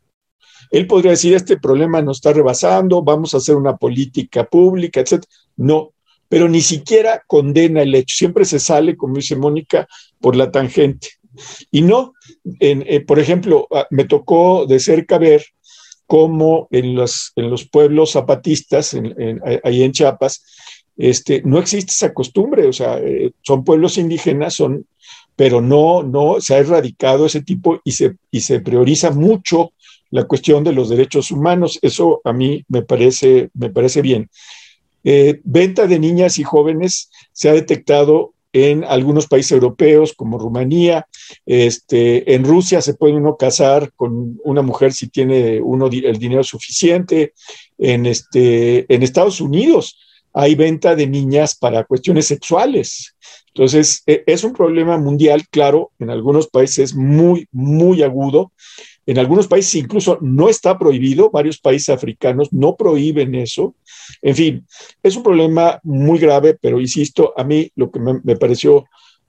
Él podría decir, este problema nos está rebasando, vamos a hacer una política pública, etc. No, pero ni siquiera condena el hecho. Siempre se sale, como dice Mónica, por la tangente. Y no, eh, por ejemplo, ah, me tocó de cerca ver cómo en los, en los pueblos zapatistas, ahí en Chiapas, este, no existe esa costumbre, o sea, eh, son pueblos indígenas, son pero no, no se ha erradicado ese tipo y se, y se prioriza mucho la cuestión de los derechos humanos. Eso a mí me parece, me parece bien. Eh, venta de niñas y jóvenes se ha detectado en algunos países europeos como Rumanía. Este, en Rusia se puede uno casar con una mujer si tiene uno el dinero suficiente. En, este, en Estados Unidos hay venta de niñas para cuestiones sexuales. Entonces, e, es un problema mundial, claro, en algunos países muy, muy agudo. En algunos países incluso no está prohibido, varios países africanos no prohíben eso. En fin, es un problema muy grave, pero insisto, a mí lo que me, pareció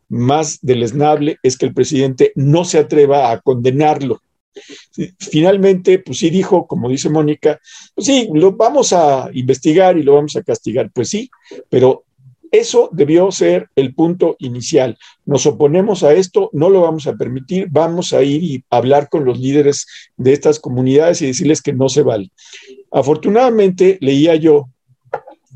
más deleznable es que el presidente no se atreva a condenarlo. Finalmente, pues sí dijo, como dice Mónica, pues sí, lo vamos a investigar y lo vamos a castigar. Pues sí, pero eso debió ser el punto inicial. Nos oponemos a esto, no lo vamos a permitir, vamos a ir y hablar con los líderes de estas comunidades y decirles que no se vale. Afortunadamente, leía yo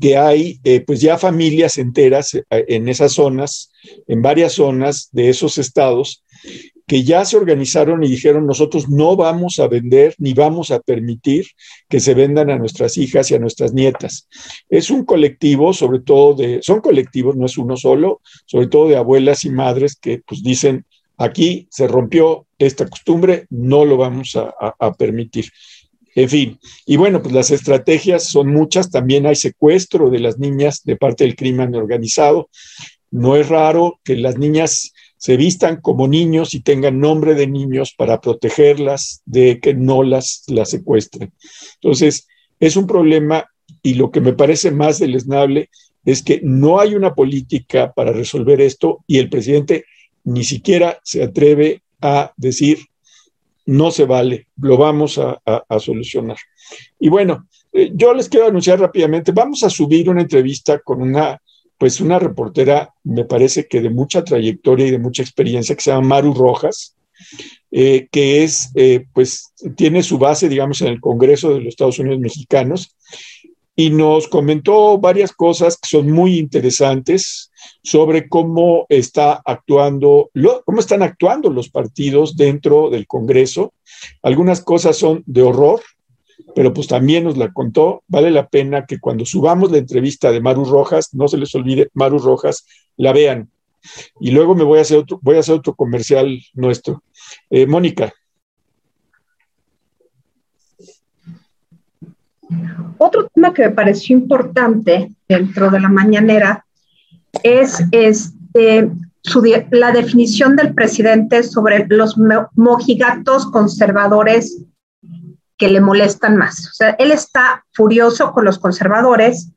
que hay eh, pues ya familias enteras eh, en esas zonas, en varias zonas de esos estados, que ya se organizaron y dijeron, nosotros no vamos a vender ni vamos a permitir que se vendan a nuestras hijas y a nuestras nietas. Es un colectivo, sobre todo de, son colectivos, no es uno solo, sobre todo de abuelas y madres que pues dicen, aquí se rompió esta costumbre, no lo vamos a, a permitir. En fin, y bueno, pues las estrategias son muchas, también hay secuestro de las niñas de parte del crimen organizado. No es raro que las niñas se vistan como niños y tengan nombre de niños para protegerlas de que no las, las secuestren. Entonces, es un problema y lo que me parece más deleznable es que no hay una política para resolver esto y el presidente ni siquiera se atreve a decir, no se vale, lo vamos a, solucionar. Y bueno, eh, yo les quiero anunciar rápidamente, vamos a subir una entrevista con una pues una reportera, me parece que de mucha trayectoria y de mucha experiencia, que se llama Maru Rojas, eh, que es, eh, pues, tiene su base, digamos, en el Congreso de los Estados Unidos Mexicanos, y nos comentó varias cosas que son muy interesantes sobre cómo está actuando, cómo están actuando los partidos dentro del Congreso. Algunas cosas son de horror, pero pues también nos la contó. Vale la pena que cuando subamos la entrevista de Maru Rojas, no se les olvide, Maru Rojas, la vean. Y luego me voy a hacer otro, voy a hacer otro comercial nuestro. Eh, Mónica. Otro tema que me pareció importante dentro de la mañanera es este, la definición del presidente sobre los mojigatos conservadores que le molestan más. O sea, él está furioso con los conservadores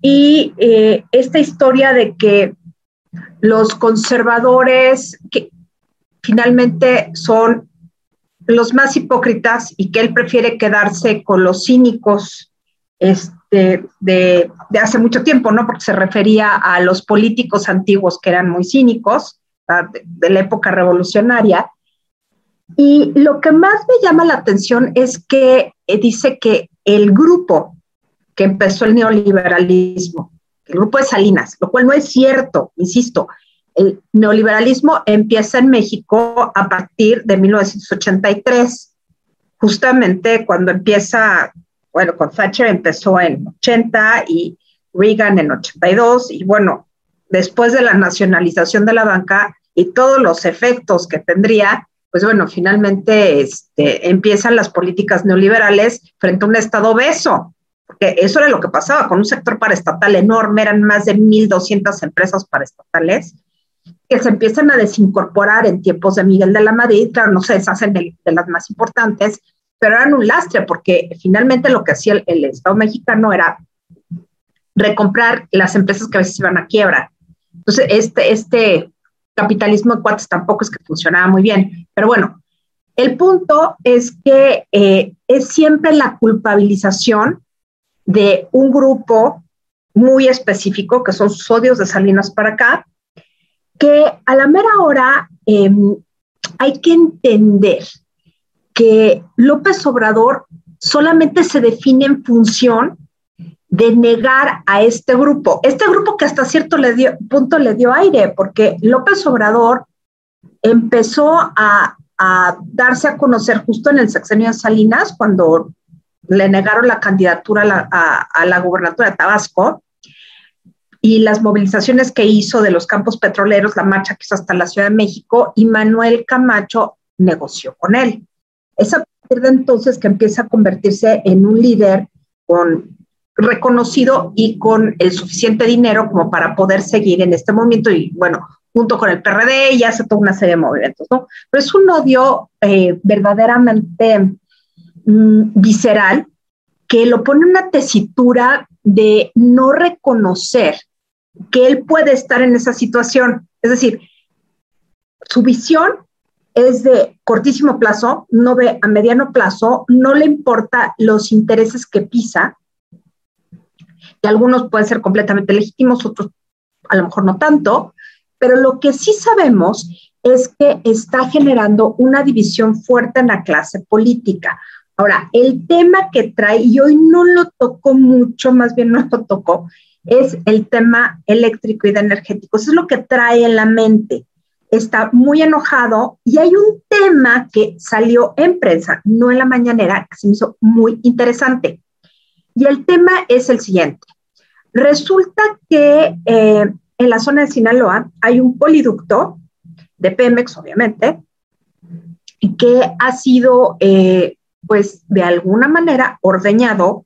y eh, esta historia de que los conservadores que finalmente son los más hipócritas y que él prefiere quedarse con los cínicos este, de, hace mucho tiempo, ¿no? Porque se refería a los políticos antiguos que eran muy cínicos, de la época revolucionaria, y lo que más me llama la atención es que eh, dice que el grupo que empezó el neoliberalismo, el grupo de Salinas, lo cual no es cierto, insisto, el neoliberalismo empieza en México a partir de 1983, justamente cuando empieza, bueno, con Thatcher empezó en 80 y Reagan en 82, y bueno, después de la nacionalización de la banca y todos los efectos que tendría, pues bueno, finalmente este, empiezan las políticas neoliberales frente a un Estado obeso, porque eso era lo que pasaba con un sector paraestatal enorme, eran más de 1.200 empresas paraestatales que se empiezan a desincorporar en tiempos de Miguel de la Madrid, claro, no se deshacen de, las más importantes, pero eran un lastre, porque finalmente lo que hacía el, Estado mexicano era recomprar las empresas que a veces iban a quiebra. Entonces, este, este capitalismo de cuates tampoco es que funcionaba muy bien. Pero bueno, el punto es que eh, es siempre la culpabilización de un grupo muy específico, que son sus odios de Salinas para acá, que a la mera hora em, hay que entender que López Obrador solamente se define en función de negar a este grupo. Este grupo que hasta cierto punto le dio aire, porque López Obrador empezó a, darse a conocer justo en el sexenio de Salinas, cuando le negaron la candidatura a la, a la gubernatura de Tabasco, y las movilizaciones que hizo de los campos petroleros, la marcha que hizo hasta la Ciudad de México, y Manuel Camacho negoció con él. Es a partir de entonces que empieza a convertirse en un líder con reconocido y con el suficiente dinero como para poder seguir en este movimiento y bueno, junto con el PRD y hace toda una serie de movimientos, ¿no? Pero es un odio eh, verdaderamente mm, visceral que lo pone en una tesitura de no reconocer que él puede estar en esa situación. Es decir, su visión es de cortísimo plazo, no ve a mediano plazo, no le importa los intereses que pisa, y algunos pueden ser completamente legítimos, otros a lo mejor no tanto, pero lo que sí sabemos es que está generando una división fuerte en la clase política. Ahora, el tema que trae, y hoy no lo tocó mucho, más bien no lo tocó, es el tema eléctrico y de energéticos. Eso es lo que trae en la mente. Está muy enojado y hay un tema que salió en prensa, no en la mañanera, que se me hizo muy interesante. Y el tema es el siguiente. Resulta que eh, en la zona de Sinaloa hay un poliducto de Pemex, obviamente, que ha sido, eh, pues, de alguna manera ordeñado,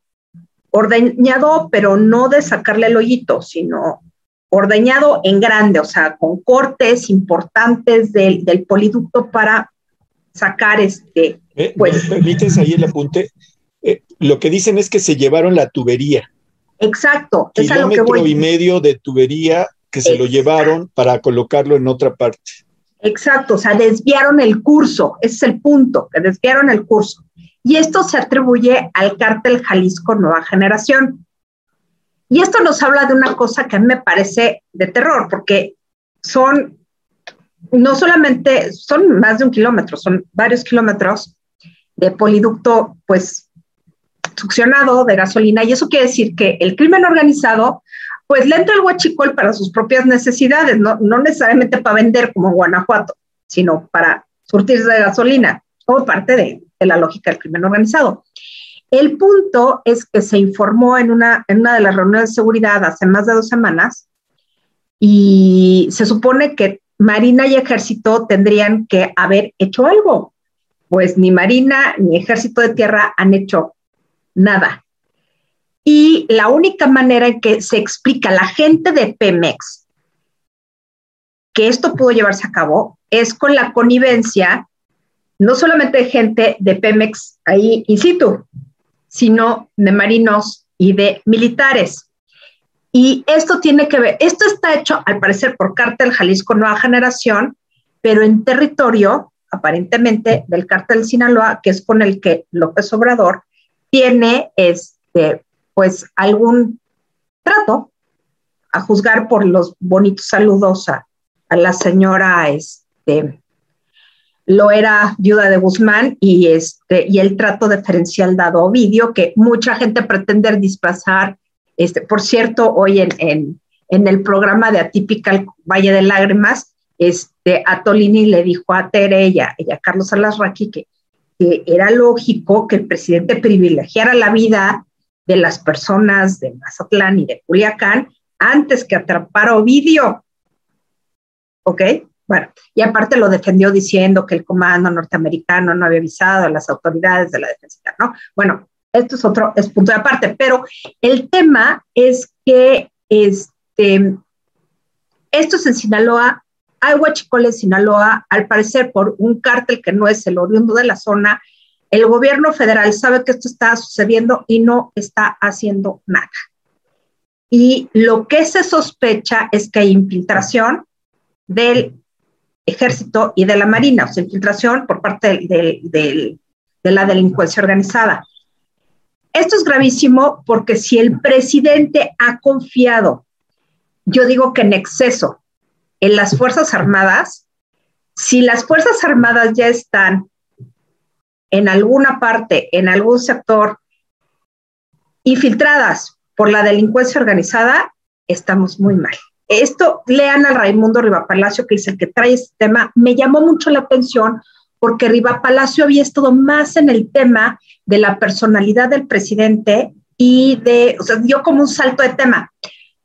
ordeñado, pero no de sacarle el hoyito, sino ordeñado en grande, o sea, con cortes importantes del, del poliducto para sacar este. Eh, pues, ¿Me permites ahí el apunte? Eh, lo que dicen es que se llevaron la tubería. Exacto, es a lo que voy. y medio de tubería que se lo llevaron para colocarlo en otra parte. Exacto, o sea, desviaron el curso, ese es el punto, que desviaron el curso. Y esto se atribuye al cártel Jalisco Nueva Generación. Y esto nos habla de una cosa que a mí me parece de terror, porque son, no solamente, son más de un kilómetro, son varios kilómetros de poliducto, pues, succionado de gasolina. Y eso quiere decir que el crimen organizado pues le entra el huachicol para sus propias necesidades, no, necesariamente para vender como en Guanajuato, sino para surtirse de gasolina, como parte de, la lógica del crimen organizado. El punto es que se informó en una, en una de las reuniones de seguridad hace más de dos semanas y se supone que Marina y Ejército tendrían que haber hecho algo. Pues ni Marina ni Ejército de Tierra han hecho nada. Y la única manera en que se explica a la gente de Pemex que esto pudo llevarse a cabo es con la connivencia no solamente de gente de Pemex ahí in situ, sino de marinos y de militares. Y esto tiene que ver, esto está hecho al parecer por Cártel Jalisco Nueva Generación, pero en territorio aparentemente del Cártel Sinaloa, que es con el que López Obrador tiene este, pues algún trato, a juzgar por los bonitos saludos a, la señora este, era viuda de Guzmán y, este, y el trato diferencial dado a Ovidio, que mucha gente pretende disfrazar. Este, por cierto, hoy en, en, el programa de Atípica Valle de Lágrimas, este, a Tolini le dijo a Tere y a, Carlos Alasraqui que, que era lógico que el presidente privilegiara la vida de las personas de Mazatlán y de Culiacán antes que atrapar a Ovidio. ¿Ok? Bueno, y aparte lo defendió diciendo que el comando norteamericano no había avisado a las autoridades de la defensa, ¿no? Bueno, esto es otro, punto de aparte, pero el tema es que este, esto es en Sinaloa, hay huachicoles en Sinaloa, al parecer por un cártel que no es el oriundo de la zona, el gobierno federal sabe que esto está sucediendo y no está haciendo nada. Y lo que se sospecha es que hay infiltración del ejército y de la marina, o sea, infiltración por parte de la delincuencia organizada. Esto es gravísimo porque si el presidente ha confiado, yo digo que en exceso, en las Fuerzas Armadas, si las Fuerzas Armadas ya están en alguna parte, en algún sector, infiltradas por la delincuencia organizada, estamos muy mal. Esto, lean al Raimundo Palacio, que es el que trae este tema, me llamó mucho la atención porque Palacio había estado más en el tema de la personalidad del presidente y de, o sea, dio como un salto de tema.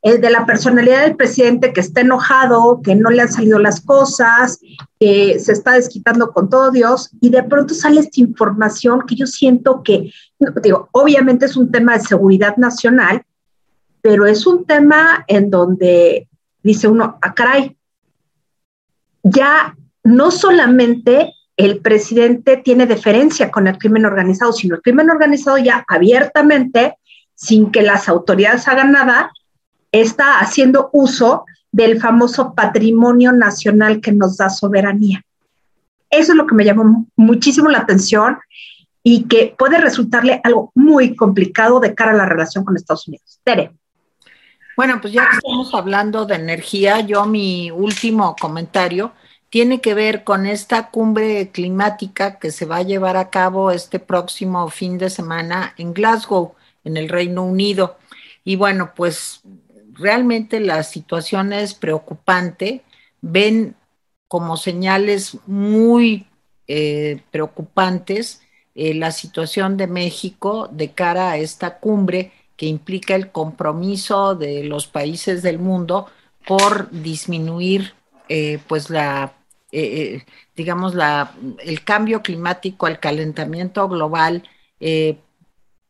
El de la personalidad del presidente que está enojado, que no le han salido las cosas, que se está desquitando con todo Dios, y de pronto sale esta información que yo siento que, digo, obviamente es un tema de seguridad nacional, pero es un tema en donde dice uno, ah, caray, ya no solamente el presidente tiene deferencia con el crimen organizado, sino el crimen organizado ya abiertamente, sin que las autoridades hagan nada, está haciendo uso del famoso patrimonio nacional que nos da soberanía. Eso es lo que me llamó muchísimo la atención y que puede resultarle algo muy complicado de cara a la relación con Estados Unidos. Tere. Bueno, pues ya que estamos hablando de energía, yo mi último comentario tiene que ver con esta cumbre climática que se va a llevar a cabo este próximo fin de semana en Glasgow, en el Reino Unido. Y bueno, pues realmente la situación es preocupante. Ven como señales muy eh, preocupantes eh, la situación de México de cara a esta cumbre que implica el compromiso de los países del mundo por disminuir eh, pues la digamos la, el cambio climático, el calentamiento global,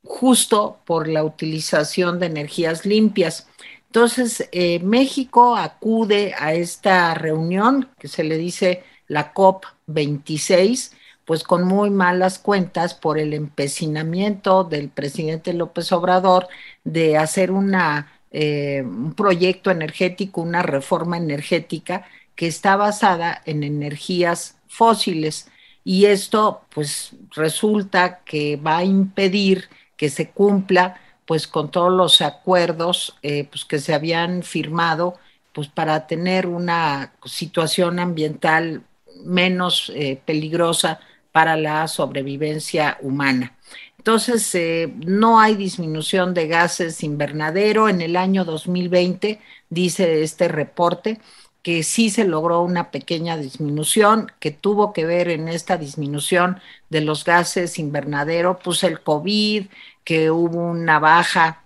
justo por la utilización de energías limpias. Entonces, México acude a esta reunión que se le dice la COP26, pues con muy malas cuentas por el empecinamiento del presidente López Obrador de hacer una, eh, un proyecto energético, una reforma energética que está basada en energías fósiles. Y esto, pues, resulta que va a impedir que se cumpla, pues, con todos los acuerdos eh, pues, que se habían firmado, pues, para tener una situación ambiental menos eh, peligrosa para la sobrevivencia humana. Entonces, eh, no hay disminución de gases invernadero. En el año 2020, dice este reporte, que sí se logró una pequeña disminución, que tuvo que ver en esta disminución de los gases invernadero, pues el COVID, que hubo una baja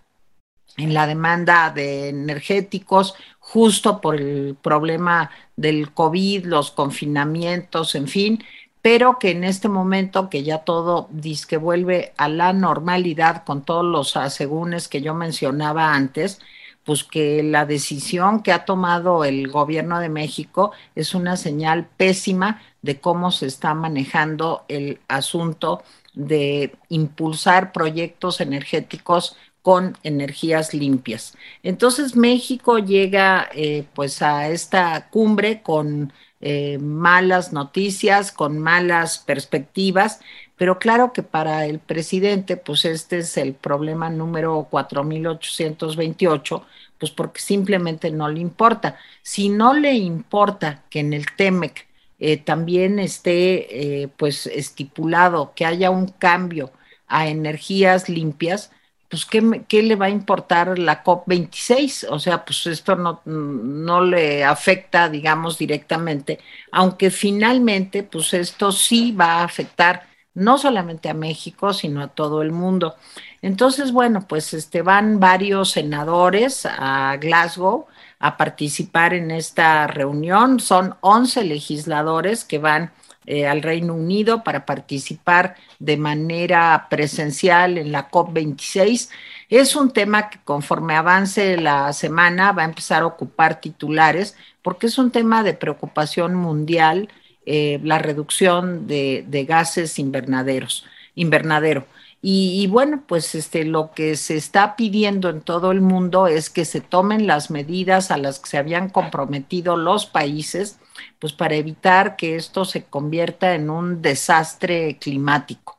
en la demanda de energéticos, justo por el problema del COVID, los confinamientos, en fin, pero que en este momento que ya todo que vuelve a la normalidad con todos los asegúnes que yo mencionaba antes, pues que la decisión que ha tomado el gobierno de México es una señal pésima de cómo se está manejando el asunto de impulsar proyectos energéticos con energías limpias. Entonces México llega eh, pues a esta cumbre con eh, malas noticias, con malas perspectivas, pero claro que para el presidente pues este es el problema número 4828, pues porque simplemente no le importa. Si no le importa que en el TEMEC eh, también esté pues estipulado que haya un cambio a energías limpias, pues ¿qué, le va a importar la COP26? O sea, pues esto no, no le afecta, digamos, directamente, aunque finalmente, pues esto sí va a afectar no solamente a México, sino a todo el mundo. Entonces, bueno, pues este, van varios senadores a Glasgow a participar en esta reunión. Son 11 legisladores que van eh, al Reino Unido para participar de manera presencial en la COP26. Es un tema que conforme avance la semana va a empezar a ocupar titulares porque es un tema de preocupación mundial, eh, la reducción de, gases invernaderos, invernadero. Y, bueno, pues este, lo que se está pidiendo en todo el mundo es que se tomen las medidas a las que se habían comprometido los países, pues para evitar que esto se convierta en un desastre climático.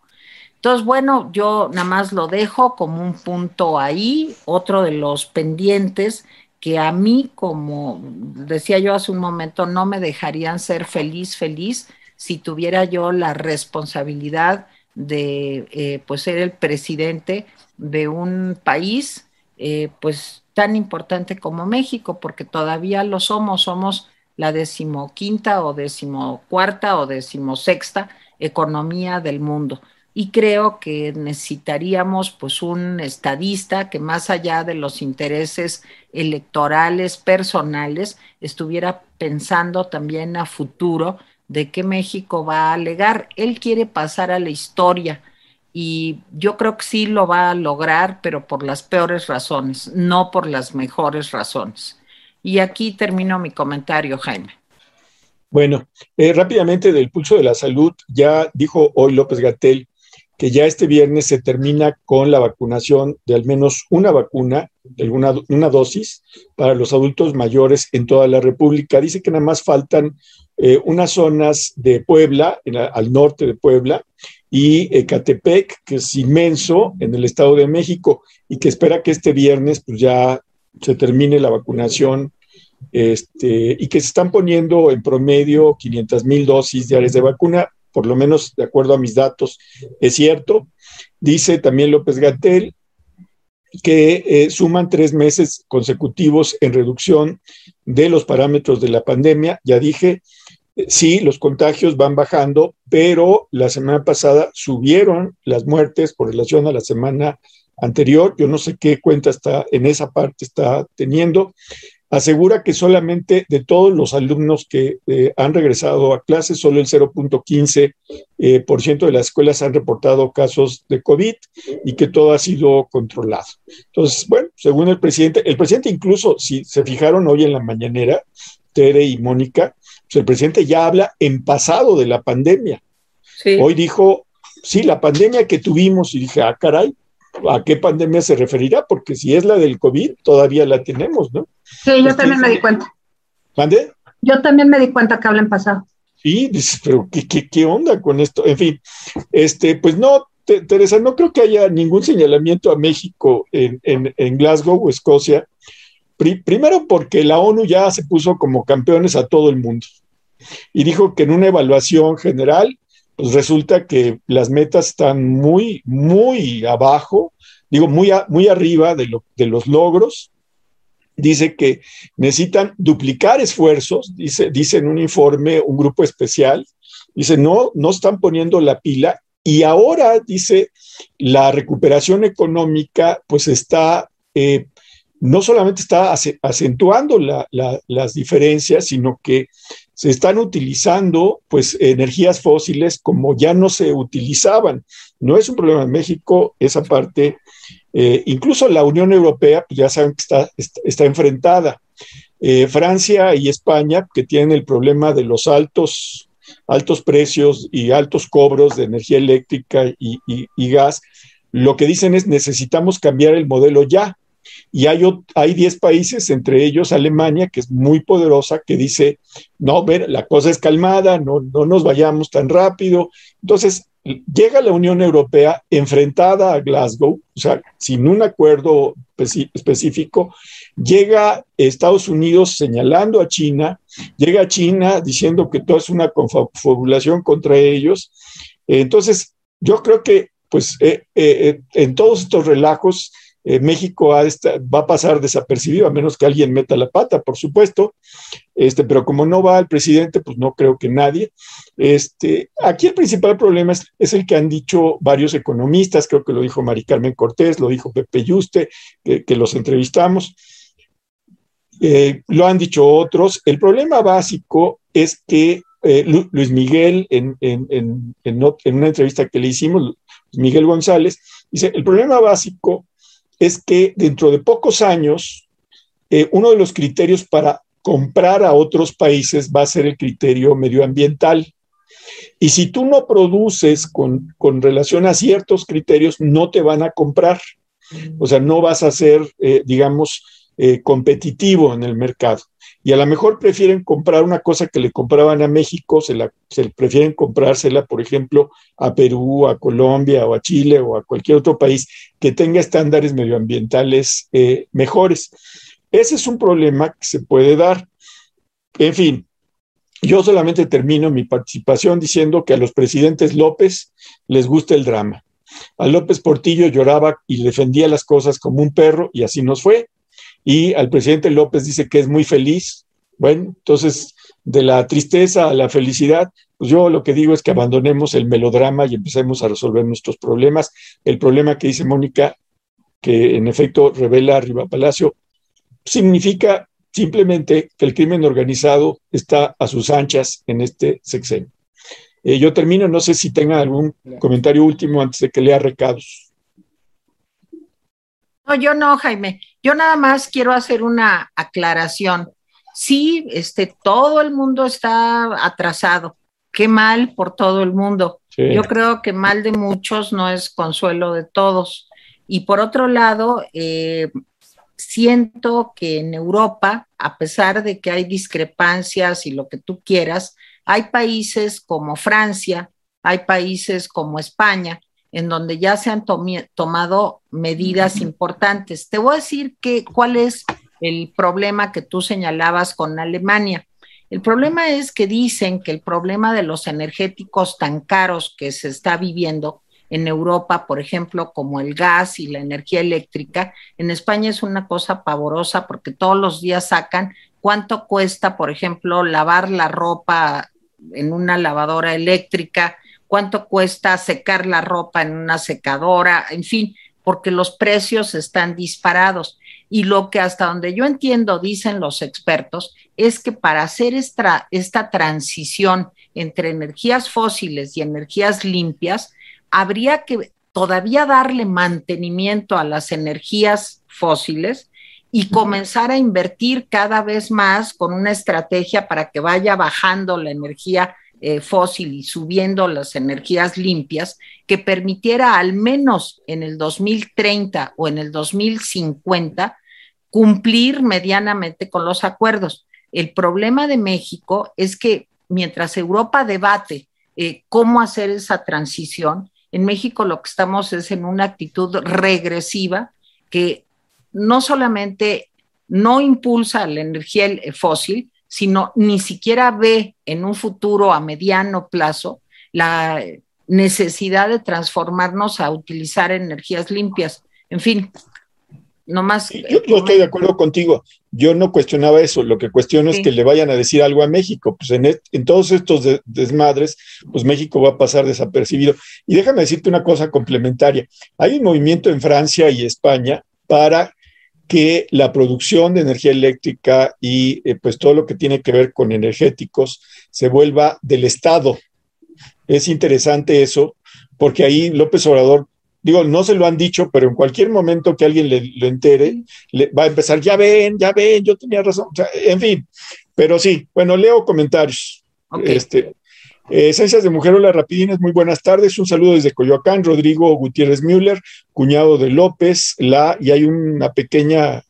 Entonces, bueno, yo nada más lo dejo como un punto ahí, otro de los pendientes que a mí, como decía yo hace un momento, no me dejarían ser feliz, feliz si tuviera yo la responsabilidad de eh, pues ser el presidente de un país eh, pues tan importante como México, porque todavía lo somos, somos la decimoquinta o decimocuarta o decimosexta economía del mundo. Y creo que necesitaríamos pues un estadista que más allá de los intereses electorales personales estuviera pensando también a futuro de qué México va a alegar. Él quiere pasar a la historia y yo creo que sí lo va a lograr, pero por las peores razones, no por las mejores razones. Y aquí termino mi comentario, Jaime. Bueno, eh, rápidamente del pulso de la salud, ya dijo hoy López Gatel que ya este viernes se termina con la vacunación de al menos una vacuna, una, una dosis para los adultos mayores en toda la República. Dice que nada más faltan eh, unas zonas de Puebla, al norte de Puebla, y Ecatepec, que es inmenso en el Estado de México, y que espera que este viernes pues ya se termine la vacunación este, y que se están poniendo en promedio 500 mil dosis diarias de vacuna, por lo menos de acuerdo a mis datos, es cierto. Dice también López Gatel que eh, suman tres meses consecutivos en reducción de los parámetros de la pandemia. Ya dije, eh, sí, los contagios van bajando, pero la semana pasada subieron las muertes por relación a la semana anterior. Yo no sé qué cuenta está en esa parte está teniendo asegura que solamente de todos los alumnos que eh, han regresado a clases, solo el 0.15% eh, por ciento de las escuelas han reportado casos de COVID y que todo ha sido controlado. Entonces, bueno, según el presidente, el presidente incluso, si se fijaron hoy en la mañanera, Tere y Mónica, pues el presidente ya habla en pasado de la pandemia. Hoy dijo, sí, la pandemia que tuvimos, y dije, ah, caray, a qué pandemia se referirá, porque si es la del COVID, todavía la tenemos, ¿no? Sí, yo también me di cuenta. ¿Mande? Yo también me di cuenta que hablan pasado. Sí, dices, pero ¿qué, qué, qué onda con esto? En fin, este, pues no, Teresa, no creo que haya ningún señalamiento a México en, en, en Glasgow o Escocia. primero porque la ONU ya se puso como campeones a todo el mundo y dijo que en una evaluación general pues resulta que las metas están muy, muy abajo, digo, muy, muy arriba de, lo, de los logros. Dice que necesitan duplicar esfuerzos, dice, dice en un informe un grupo especial, dice, no, no están poniendo la pila y ahora, dice, la recuperación económica pues está, eh, no solamente está acentuando las diferencias, sino que se están utilizando pues energías fósiles como ya no se utilizaban. No es un problema en México esa parte. Eh, incluso la Unión Europea, pues ya saben que está, está, enfrentada. Eh, Francia y España, que tienen el problema de los altos, altos precios y altos cobros de energía eléctrica y, y gas, lo que dicen es necesitamos cambiar el modelo ya. Y hay, hay 10 países, entre ellos Alemania, que es muy poderosa, que dice, no, ver, la cosa es calmada, no, no nos vayamos tan rápido. Entonces, llega la Unión Europea enfrentada a Glasgow, o sea, sin un acuerdo específico, llega Estados Unidos señalando a China, llega China diciendo que todo es una confabulación contra ellos. Entonces, yo creo que, pues, eh, eh, en todos estos relajos, eh, México va a pasar desapercibido, a menos que alguien meta la pata, por supuesto, este, pero como no va el presidente, pues no creo que nadie. Este, aquí el principal problema es, el que han dicho varios economistas, creo que lo dijo Mari Carmen Cortés, lo dijo Pepe Yuste, que, los entrevistamos. Eh, lo han dicho otros. El problema básico es que eh, Luis Miguel, en, en, una entrevista que le hicimos, Miguel González, dice, el problema básico es que dentro de pocos años, eh, uno de los criterios para comprar a otros países va a ser el criterio medioambiental. Y si tú no produces con, relación a ciertos criterios, no te van a comprar. O sea, no vas a ser, eh, digamos, eh, competitivo en el mercado y a lo mejor prefieren comprar una cosa que le compraban a México, se, la, se prefieren comprársela, por ejemplo, a Perú, a Colombia o a Chile o a cualquier otro país que tenga estándares medioambientales eh, mejores. Ese es un problema que se puede dar. En fin, yo solamente termino mi participación diciendo que a los presidentes López les gusta el drama. A López Portillo lloraba y defendía las cosas como un perro y así nos fue y al presidente López dice que es muy feliz. Bueno, entonces, de la tristeza a la felicidad, pues yo lo que digo es que abandonemos el melodrama y empecemos a resolver nuestros problemas. El problema que dice Mónica, que en efecto revela Arriba Palacio, significa simplemente que el crimen organizado está a sus anchas en este sexenio. Eh, yo termino, no sé si tenga algún comentario último antes de que lea recados. No, yo no, Jaime. Yo nada más quiero hacer una aclaración. Sí, este, todo el mundo está atrasado. Qué mal por todo el mundo. Yo creo que mal de muchos no es consuelo de todos. Y por otro lado, eh, siento que en Europa, a pesar de que hay discrepancias y lo que tú quieras, hay países como Francia, hay países como España, en donde ya se han tomado medidas importantes. Te voy a decir que, cuál es el problema que tú señalabas con Alemania. El problema es que dicen que el problema de los energéticos tan caros que se está viviendo en Europa, por ejemplo, como el gas y la energía eléctrica, en España es una cosa pavorosa porque todos los días sacan cuánto cuesta, por ejemplo, lavar la ropa en una lavadora eléctrica, cuánto cuesta secar la ropa en una secadora, en fin, porque los precios están disparados. Y lo que hasta donde yo entiendo, dicen los expertos, es que para hacer esta, esta transición entre energías fósiles y energías limpias, habría que todavía darle mantenimiento a las energías fósiles y comenzar a invertir cada vez más con una estrategia para que vaya bajando la energía eh, fósil y subiendo las energías limpias, que permitiera al menos en el 2030 o en el 2050 cumplir medianamente con los acuerdos. El problema de México es que mientras Europa debate eh, cómo hacer esa transición, en México lo que estamos es en una actitud regresiva que no solamente no impulsa la energía fósil, sino ni siquiera ve en un futuro a mediano plazo la necesidad de transformarnos a utilizar energías limpias. En fin, no más. Yo, estoy de acuerdo contigo. Yo no cuestionaba eso. Lo que cuestiono es que le vayan a decir algo a México. Pues en, en todos estos desmadres, pues México va a pasar desapercibido. Y déjame decirte una cosa complementaria. Hay un movimiento en Francia y España para que la producción de energía eléctrica y eh, pues todo lo que tiene que ver con energéticos se vuelva del Estado. Es interesante eso, porque ahí López Obrador, digo, no se lo han dicho, pero en cualquier momento que alguien le, lo entere, le, va a empezar, ya ven, ya ven, yo tenía razón, en fin, pero sí, bueno, leo comentarios. Este, eh, Esencias de Mujer, hola rapidines, muy buenas tardes. Un saludo desde Coyoacán, Rodrigo Gutiérrez Müller, cuñado de López, la, y hay una pequeña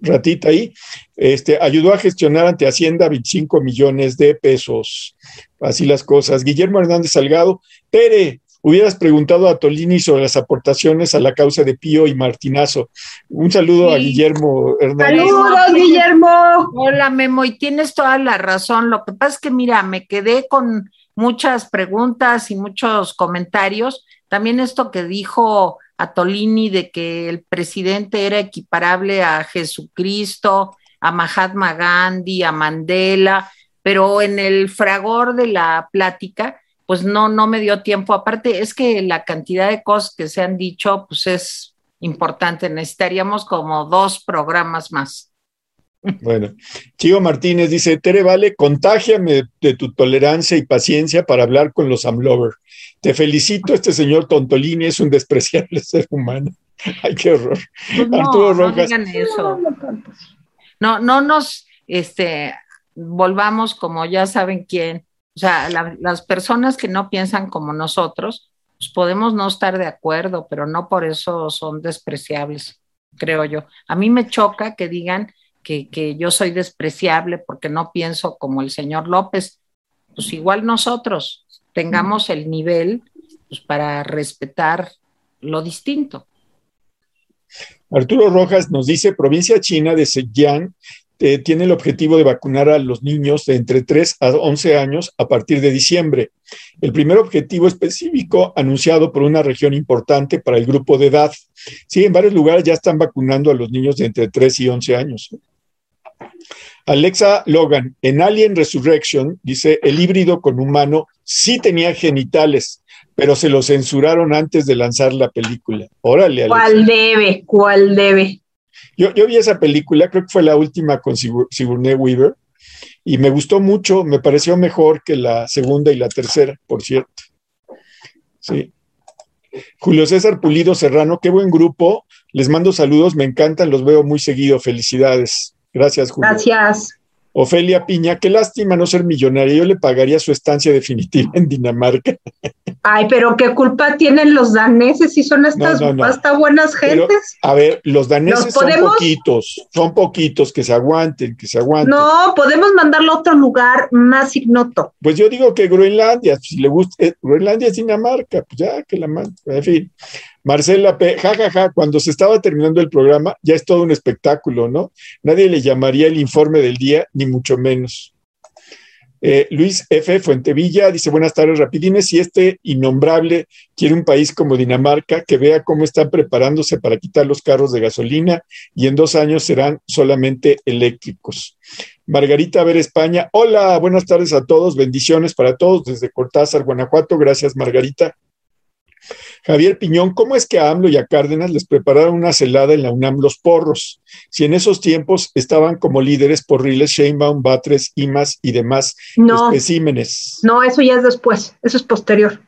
ratita ahí, este, ayudó a gestionar ante Hacienda 25 millones de pesos. Así las cosas. Guillermo Hernández Salgado, Pere, hubieras preguntado a Tolini sobre las aportaciones a la causa de Pío y Martinazo. Un saludo a Guillermo Hernández. Saludos, Guillermo. Hola, Memo, y tienes toda la razón. Lo que pasa es que, mira, me quedé con muchas preguntas y muchos comentarios. También esto que dijo Atolini de que el presidente era equiparable a Jesucristo, a Mahatma Gandhi, a Mandela, pero en el fragor de la plática, pues no, no me dio tiempo. Aparte, es que la cantidad de cosas que se han dicho, pues es importante. Necesitaríamos como dos programas más. Bueno, Chivo Martínez dice, Tere Vale, contágiame de tu tolerancia y paciencia para hablar con los Amlover. Te felicito, este señor Tontolini es un despreciable ser humano. Ay, qué horror. Pues no, Arturo Rojas. No eso. No, no nos este, volvamos como ya saben quién. O sea, las personas que no piensan como nosotros, pues podemos no estar de acuerdo, pero no por eso son despreciables, creo yo. A mí me choca que digan que, yo soy despreciable porque no pienso como el señor López, pues igual nosotros tengamos el nivel pues, para respetar lo distinto. Arturo Rojas nos dice, provincia china de Zhejiang eh, tiene el objetivo de vacunar a los niños de entre 3 a 11 años a partir de diciembre. El primer objetivo específico anunciado por una región importante para el grupo de edad. Sí, en varios lugares ya están vacunando a los niños de entre 3 y 11 años. Alexa Logan, en Alien Resurrection, dice, el híbrido con humano sí tenía genitales, pero se lo censuraron antes de lanzar la película. Órale, Alexa. ¿Cuál debe? ¿Cuál debe? Yo, vi esa película, creo que fue la última con Sigourney Weaver, y me gustó mucho, me pareció mejor que la segunda y la tercera, por cierto. Sí. Julio César Pulido Serrano, qué buen grupo, les mando saludos, me encantan, los veo muy seguido, felicidades. Gracias, Julio. Gracias. Ofelia Piña, qué lástima no ser millonaria. Yo le pagaría su estancia definitiva en Dinamarca. Ay, pero qué culpa tienen los daneses si son estas hasta buenas gentes. a ver, los daneses son poquitos, son poquitos que se aguanten, que se aguanten. No, podemos mandarlo a otro lugar más ignoto. Pues yo digo que Groenlandia, si le gusta, eh, Groenlandia es Dinamarca, pues ya que la mande, en fin. Marcela P., jajaja, ja, ja, cuando se estaba terminando el programa, ya es todo un espectáculo, ¿no? Nadie le llamaría el informe del día, ni mucho menos. Eh, Luis F. Fuentevilla dice, buenas tardes, rapidines, si este innombrable quiere un país como Dinamarca, que vea cómo están preparándose para quitar los carros de gasolina y en dos años serán solamente eléctricos. Margarita Ver España, hola, buenas tardes a todos, bendiciones para todos desde Cortázar, Guanajuato, gracias Margarita. Javier Piñón, ¿cómo es que a AMLO y a Cárdenas les prepararon una celada en la UNAM los porros? Si en esos tiempos estaban como líderes porriles Sheinbaum, Batres, Imas y demás especímenes. No, eso ya es después, eso es posterior.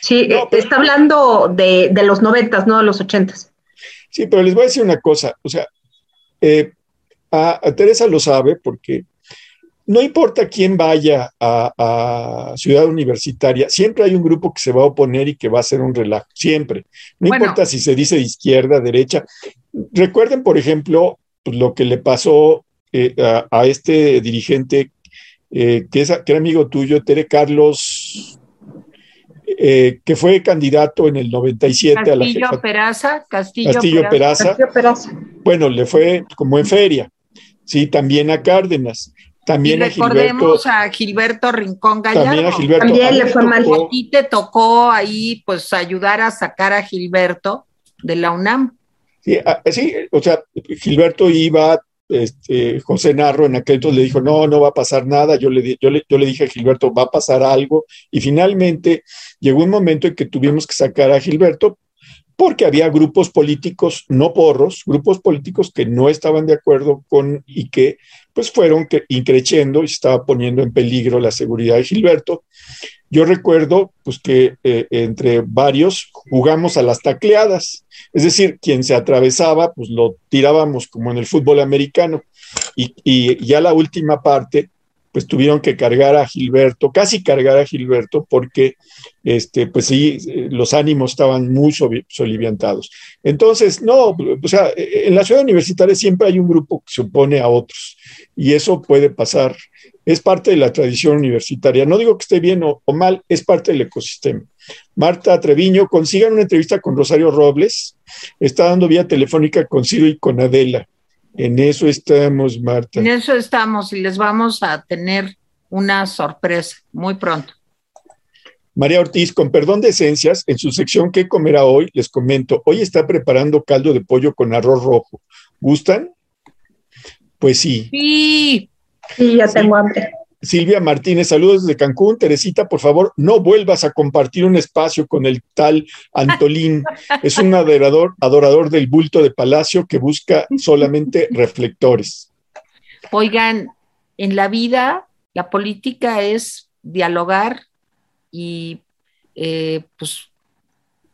Sí, está hablando de, los noventas, no de los ochentas. Sí, pero les voy a decir una cosa, o sea, eh, a Teresa lo sabe porque no importa quién vaya a, Ciudad Universitaria, siempre hay un grupo que se va a oponer y que va a hacer un relajo, siempre. No importa si se dice de izquierda, derecha. Recuerden, por ejemplo, pues, lo que le pasó eh, a, este dirigente eh, que, es, que, era amigo tuyo, Tere Carlos, eh, que fue candidato en el 97 a la jefa, Peraza, Castillo, Castillo Peraza. Peraza. Bueno, le fue como en feria. Sí, también a Cárdenas. También y recordemos a Gilberto, Rincón Gallardo. También a Gilberto. También le fue mal. Y te tocó ahí, pues, ayudar a sacar a Gilberto de la UNAM. Sí, ah, sí o sea, Gilberto iba, este, José Narro en aquel entonces le dijo, no, no va a pasar nada. Yo le, yo, le, yo le dije a Gilberto, va a pasar algo. Y finalmente llegó un momento en que tuvimos que sacar a Gilberto porque había grupos políticos, no porros, grupos políticos que no estaban de acuerdo con y que pues fueron increciendo y estaba poniendo en peligro la seguridad de Gilberto. Yo recuerdo pues que eh, entre varios jugamos a las tacleadas, es decir, quien se atravesaba pues lo tirábamos como en el fútbol americano y ya la última parte pues tuvieron que cargar a Gilberto, casi cargar a Gilberto, porque este, pues sí, los ánimos estaban muy soliviantados. Entonces, no, o sea, en la ciudad universitaria siempre hay un grupo que se opone a otros, y eso puede pasar, es parte de la tradición universitaria. No digo que esté bien o, mal, es parte del ecosistema. Marta Treviño, consigan una entrevista con Rosario Robles, está dando vía telefónica con Ciro y con Adela. En eso estamos, Marta. En eso estamos y les vamos a tener una sorpresa muy pronto. María Ortiz, con perdón de esencias, en su sección ¿Qué comerá hoy? Les comento, hoy está preparando caldo de pollo con arroz rojo. ¿Gustan? Pues sí. Sí. Sí, ya tengo hambre. Silvia Martínez, saludos desde Cancún. Teresita, por favor, no vuelvas a compartir un espacio con el tal Antolín. Es un adorador, adorador del bulto de palacio que busca solamente reflectores. Oigan, en la vida, la política es dialogar y eh, pues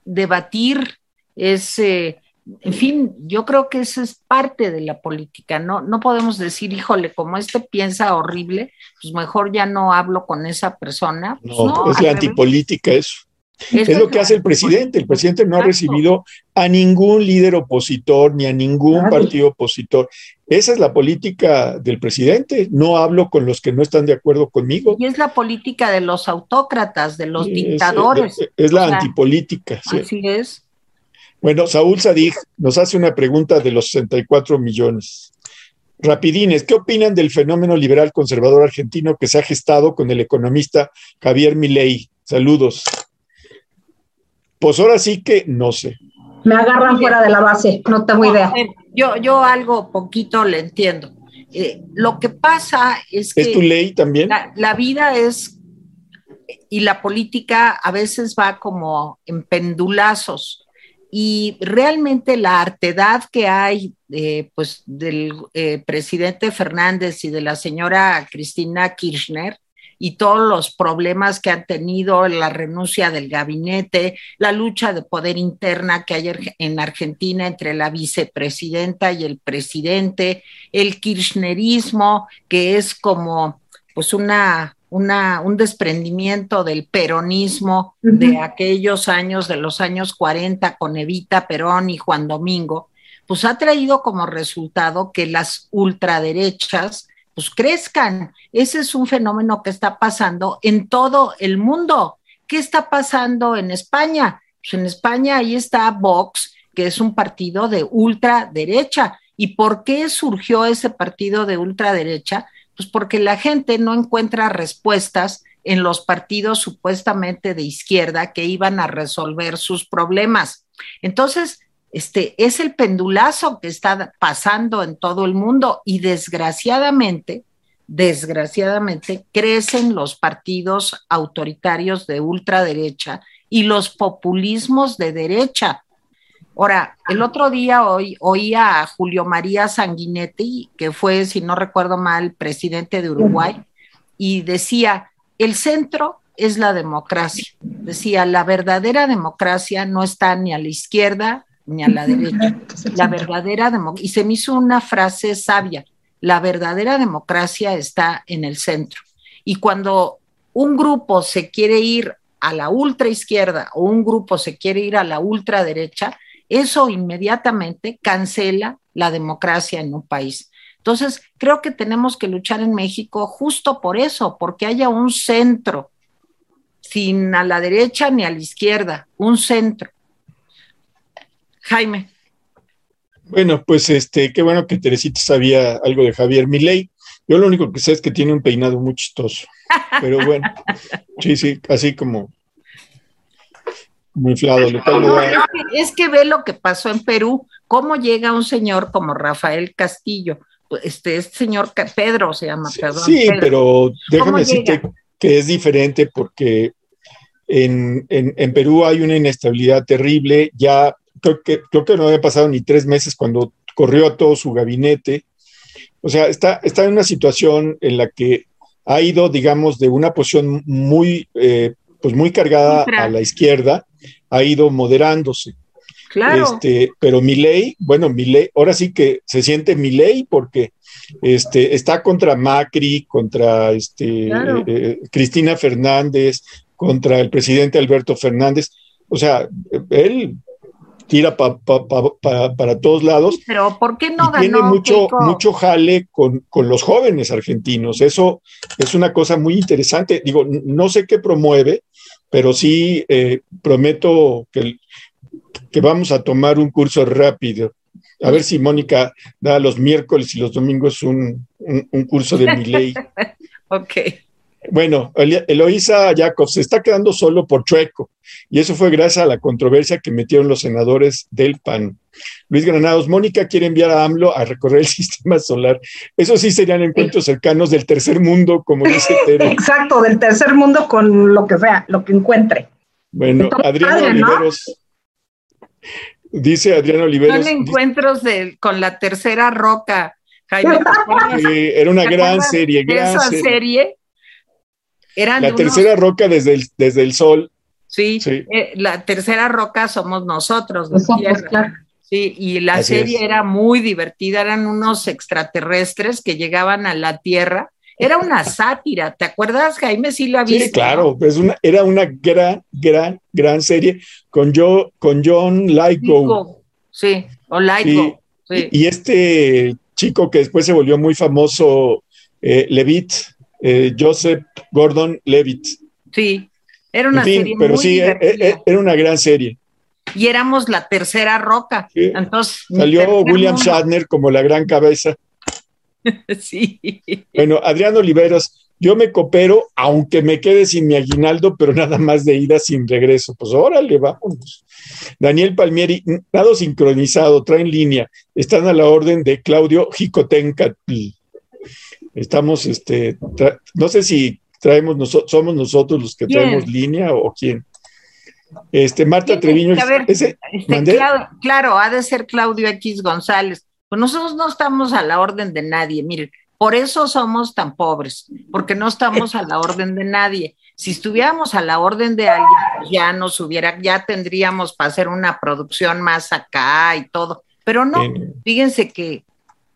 debatir, es eh, en fin, yo creo que eso es parte de la política, no, no podemos decir, híjole, como este piensa horrible, pues mejor ya no hablo con esa persona. Pues no, es la antipolítica eso. Es, lo que hace el presidente. El presidente no ha recibido a ningún líder opositor ni a ningún partido opositor. Esa es la política del presidente. No hablo con los que no están de acuerdo conmigo. Y es la política de los autócratas, de los dictadores. Es, la antipolítica. Así es. Bueno, Saúl Sadig nos hace una pregunta de los 64 millones. Rapidines, ¿qué opinan del fenómeno liberal conservador argentino que se ha gestado con el economista Javier Milei? Saludos. Pues ahora sí que no sé. Me agarran fuera de la base, no tengo idea. Yo, yo algo poquito le entiendo. Eh, lo que pasa es que... ¿Es tu ley también? la vida es y la política a veces va como en pendulazos y realmente la artedad que hay eh, pues del eh, presidente Fernández y de la señora Cristina Kirchner y todos los problemas que han tenido, la renuncia del gabinete, la lucha de poder interna que hay en Argentina entre la vicepresidenta y el presidente, el kirchnerismo, que es como pues una un desprendimiento del peronismo de aquellos años, de los años 40, con Evita Perón y Juan Domingo, pues ha traído como resultado que las ultraderechas pues crezcan. Ese es un fenómeno que está pasando en todo el mundo. ¿Qué está pasando en España? Pues en España ahí está Vox, que es un partido de ultraderecha. ¿Y por qué surgió ese partido de ultraderecha? Pues porque la gente no encuentra respuestas en los partidos supuestamente de izquierda que iban a resolver sus problemas. Entonces, este es el pendulazo que está pasando en todo el mundo y desgraciadamente, desgraciadamente crecen los partidos autoritarios de ultraderecha y los populismos de derecha. Ahora, el otro día hoy oía a Julio María Sanguinetti, que fue, si no recuerdo mal, presidente de Uruguay, y decía, el centro es la democracia. Decía, la verdadera democracia no está ni a la izquierda ni a la derecha. La verdadera democracia, y se me hizo una frase sabia, la verdadera democracia está en el centro. Y cuando un grupo se quiere ir a la ultra izquierda o un grupo se quiere ir a la ultraderecha, eso inmediatamente cancela la democracia en un país. Entonces, creo que tenemos que luchar en México justo por eso, porque haya un centro, sin a la derecha ni a la izquierda, un centro. Jaime. Bueno, pues este, qué bueno que Teresita sabía algo de Javier Milei. Yo lo único que sé es que tiene un peinado muy chistoso. Pero bueno, sí, sí, así como muy inflado. es, que, ve lo que pasó en Perú, cómo llega un señor como Rafael Castillo este, este señor Pedro se llama, perdón. Sí, pero déjame decirte que es diferente porque en, Perú hay una inestabilidad terrible. Ya creo que, creo que no había pasado ni tres meses cuando corrió a todo su gabinete. O sea, está, está en una situación en la que ha ido, digamos, de una posición muy, eh, pues muy cargada a la izquierda, ha ido moderándose. Claro. Este, pero mi ley, bueno, mi ley, ahora sí que se siente mi ley porque este, está contra Macri, contra este, eh, eh, Cristina Fernández, contra el presidente Alberto Fernández. O sea, él tira para todos lados. Pero ¿por qué no ganó? Tiene mucho, mucho jale con, con, los jóvenes argentinos. Eso es una cosa muy interesante. Digo, no sé qué promueve, pero sí eh, prometo que que vamos a tomar un curso rápido. A ver si Mónica da los miércoles y los domingos un, curso de mi ley. ok. Bueno, Eloisa Jacob se está quedando solo por Chueco, y eso fue gracias a la controversia que metieron los senadores del PAN. Luis Granados, Mónica quiere enviar a AMLO a recorrer el sistema solar. Eso sí serían encuentros cercanos del tercer mundo, como dice Tere. Exacto, del tercer mundo con lo que sea, lo que encuentre. Bueno, Adrián Oliveros. Dice Adriano Oliveros. Son encuentros de, con la tercera roca, Jaime. era una gran serie, gran esa serie. La tercera roca desde el, desde el sol. Sí, eh, la tercera roca somos nosotros. claro. Sí, y la serie era muy divertida, eran unos extraterrestres que llegaban a la Tierra era una sátira, ¿te acuerdas, Jaime? Sí, la viste. Sí, claro, es una, era una gran, gran, gran serie con, yo, con John Lithgow. Sí, o Lithgow. Y, este chico que después se volvió muy famoso, eh, Levitt, eh, Joseph Gordon Levitt. Sí, era una serie pero sí, eh, era una gran serie. Y éramos la tercera roca. Entonces, Salió William Shatner como la gran cabeza. sí. Bueno, Adrián Oliveros, yo me coopero, aunque me quede sin mi aguinaldo, pero nada más de ida sin regreso. Pues órale, vamos. Daniel Palmieri, nada sincronizado, traen línea. Están a la orden de Claudio Jicotenca. Estamos, este, no sé si traemos, nosotros, somos nosotros los que traemos línea o quién. Este, Marta Treviño. Este, claro, ha de ser Claudio X González. Pues nosotros no estamos a la orden de nadie, miren, por eso somos tan pobres, porque no estamos a la orden de nadie. Si estuviéramos a la orden de alguien, pues ya nos hubiera, ya tendríamos para hacer una producción más acá y todo. Pero no, fíjense que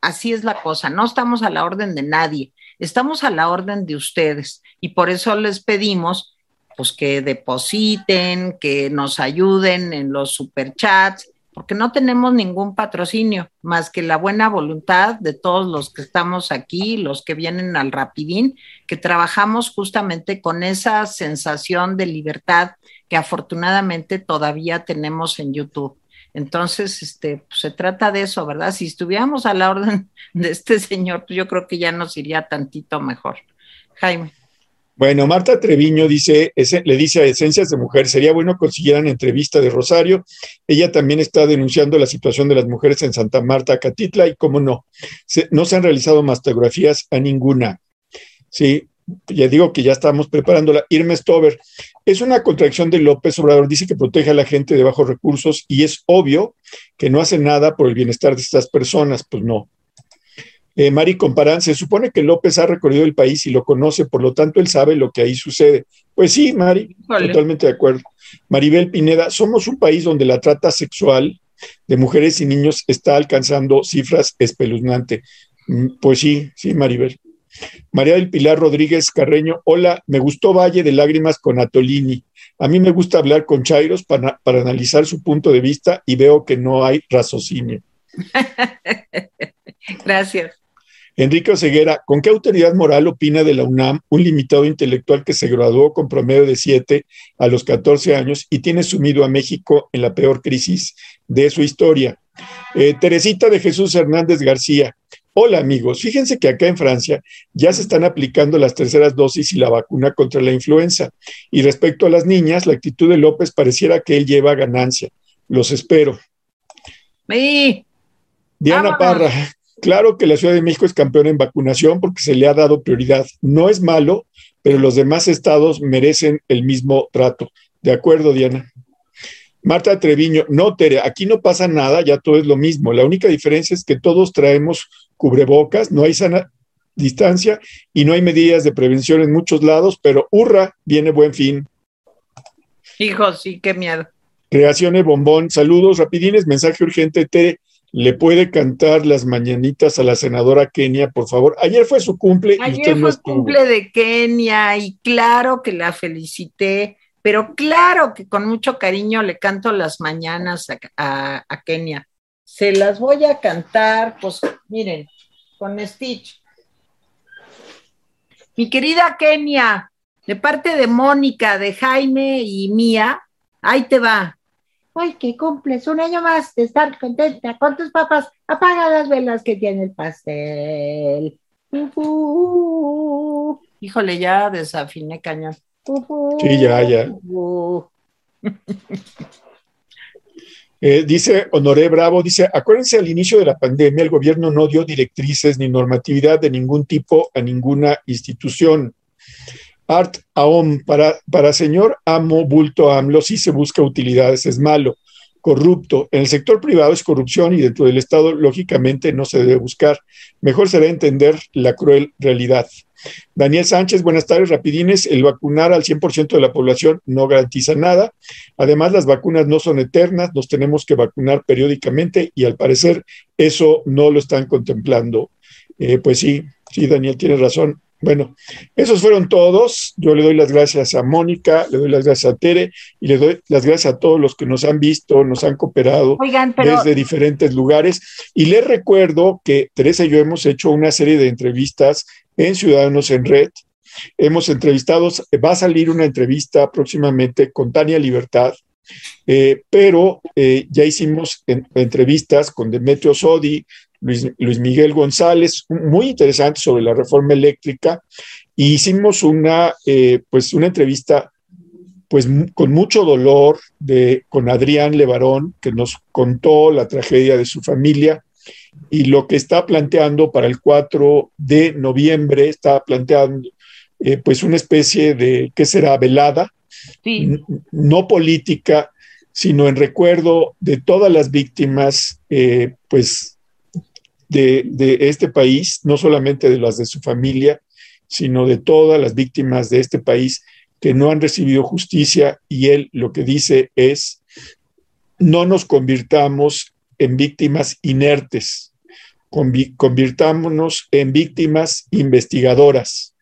así es la cosa, no estamos a la orden de nadie, estamos a la orden de ustedes y por eso les pedimos pues que depositen, que nos ayuden en los superchats porque no tenemos ningún patrocinio más que la buena voluntad de todos los que estamos aquí, los que vienen al rapidín, que trabajamos justamente con esa sensación de libertad que afortunadamente todavía tenemos en YouTube. Entonces, este, pues, se trata de eso, ¿verdad? Si estuviéramos a la orden de este señor, pues yo creo que ya nos iría tantito mejor. Jaime. Bueno, Marta Treviño dice, le dice a Esencias de Mujer, sería bueno consiguieran entrevista de Rosario. Ella también está denunciando la situación de las mujeres en Santa Marta, Catitla, y cómo no, no se han realizado mastografías a ninguna. Sí, ya digo que ya estamos preparándola. Irma Stover, es una contracción de López Obrador, dice que protege a la gente de bajos recursos y es obvio que no hace nada por el bienestar de estas personas, pues no. Eh, Mari Comparán, se supone que López ha recorrido el país y lo conoce, por lo tanto él sabe lo que ahí sucede. Pues sí, Mari, totalmente de acuerdo. Maribel Pineda, somos un país donde la trata sexual de mujeres y niños está alcanzando cifras espeluznantes. Mm, pues sí, sí, Maribel. María del Pilar Rodríguez Carreño, hola, me gustó Valle de Lágrimas con Atolini. A mí me gusta hablar con Chairos para, para analizar su punto de vista y veo que no hay raciocinio. Gracias. Enrique Oseguera, ¿con qué autoridad moral opina de la UNAM un limitado intelectual que se graduó con promedio de 7 a los 14 años y tiene sumido a México en la peor crisis de su historia? Eh, Teresita de Jesús Hernández García, Hola amigos, fíjense que acá en Francia ya se están aplicando las terceras dosis y la vacuna contra la influenza. Y respecto a las niñas, la actitud de López pareciera que él lleva ganancia. Los espero. Diana Parra, Claro que la Ciudad de México es campeón en vacunación porque se le ha dado prioridad. No es malo, pero los demás estados merecen el mismo trato. De acuerdo, Diana. Marta Treviño, no, Tere, aquí no pasa nada, ya todo es lo mismo. La única diferencia es que todos traemos cubrebocas, no hay sana distancia y no hay medidas de prevención en muchos lados, pero hurra, viene buen fin. Hijo, sí, qué miedo. Creaciones Bombón, saludos, rapidines, mensaje urgente, Tere le puede cantar las mañanitas a la senadora Kenia, por favor. Ayer fue su cumple. Ayer fue cumple de Kenia y claro que la felicité, pero claro que con mucho cariño le canto las mañanas a, a Kenia. Se las voy a cantar, pues miren, con Stitch. Mi querida Kenia, de parte de Mónica, de Jaime y mía, ahí te va ay, que cumples un año más de estar contenta con tus papás, apaga las velas que tiene el pastel. Híjole, ya desafiné cañón. sí, ya, ya. Eh, dice Honoré Bravo, dice, acuérdense al inicio de la pandemia el gobierno no dio directrices ni normatividad de ningún tipo a ninguna institución. Art Aom, para, para señor amo, bulto AMLO, sí se busca utilidades, es malo, corrupto. En el sector privado es corrupción y dentro del Estado, lógicamente, no se debe buscar. Mejor será entender la cruel realidad. Daniel Sánchez, buenas tardes, rapidines. El vacunar al 100% de la población no garantiza nada. Además, las vacunas no son eternas, nos tenemos que vacunar periódicamente y al parecer eso no lo están contemplando. Eh, pues sí, sí, Daniel, tienes razón. Bueno, esos fueron todos. Yo le doy las gracias a Mónica, le doy las gracias a Tere y le doy las gracias a todos los que nos han visto, nos han cooperado desde diferentes lugares. Y les recuerdo que Teresa y yo hemos hecho una serie de entrevistas en Ciudadanos en Red. Hemos entrevistado, va a salir una entrevista próximamente con Tania Libertad, eh, pero eh, ya hicimos entrevistas con Demetrio Sodi, Luis, Miguel González, muy interesante sobre la reforma eléctrica. Y hicimos una, eh, pues una entrevista pues con mucho dolor de, con Adrián Levarón, que nos contó la tragedia de su familia y lo que está planteando para el 4 de noviembre, está planteando eh, pues una especie de, ¿qué será? Velada, no política, sino en recuerdo de todas las víctimas, eh, pues de, este país, no solamente de las de su familia, sino de todas las víctimas de este país que no han recibido justicia y él lo que dice es, no nos convirtamos en víctimas inertes, convirtámonos en víctimas investigadoras,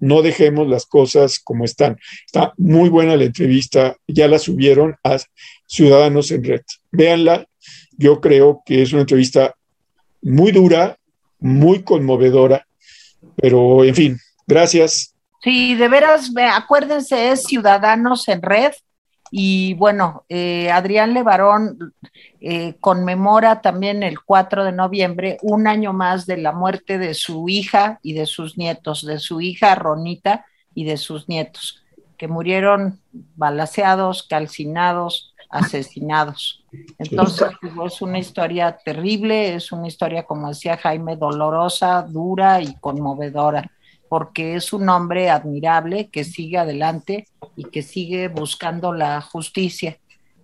no dejemos las cosas como están. Está muy buena la entrevista, ya la subieron a Ciudadanos en Red. Véanla yo creo que es una entrevista muy dura, muy conmovedora, pero en fin, gracias. Sí, de veras, acuérdense, es Ciudadanos en Red. Y bueno, eh, Adrián Levarón eh, conmemora también el 4 de noviembre un año más de la muerte de su hija y de sus nietos, de su hija Ronita y de sus nietos, que murieron balaceados, calcinados, asesinados. Entonces, es una historia terrible, es una historia, como decía Jaime, dolorosa, dura y conmovedora porque es un hombre admirable que sigue adelante y que sigue buscando la justicia.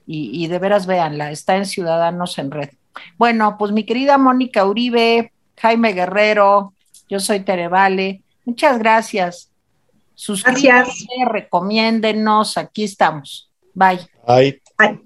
Y, de veras véanla, está en Ciudadanos en Red. Bueno, pues mi querida Mónica Uribe, Jaime Guerrero, yo soy Terevale, muchas gracias. Suscríbanse, recomiéndenos, aquí estamos. Bye. Bye. Bye.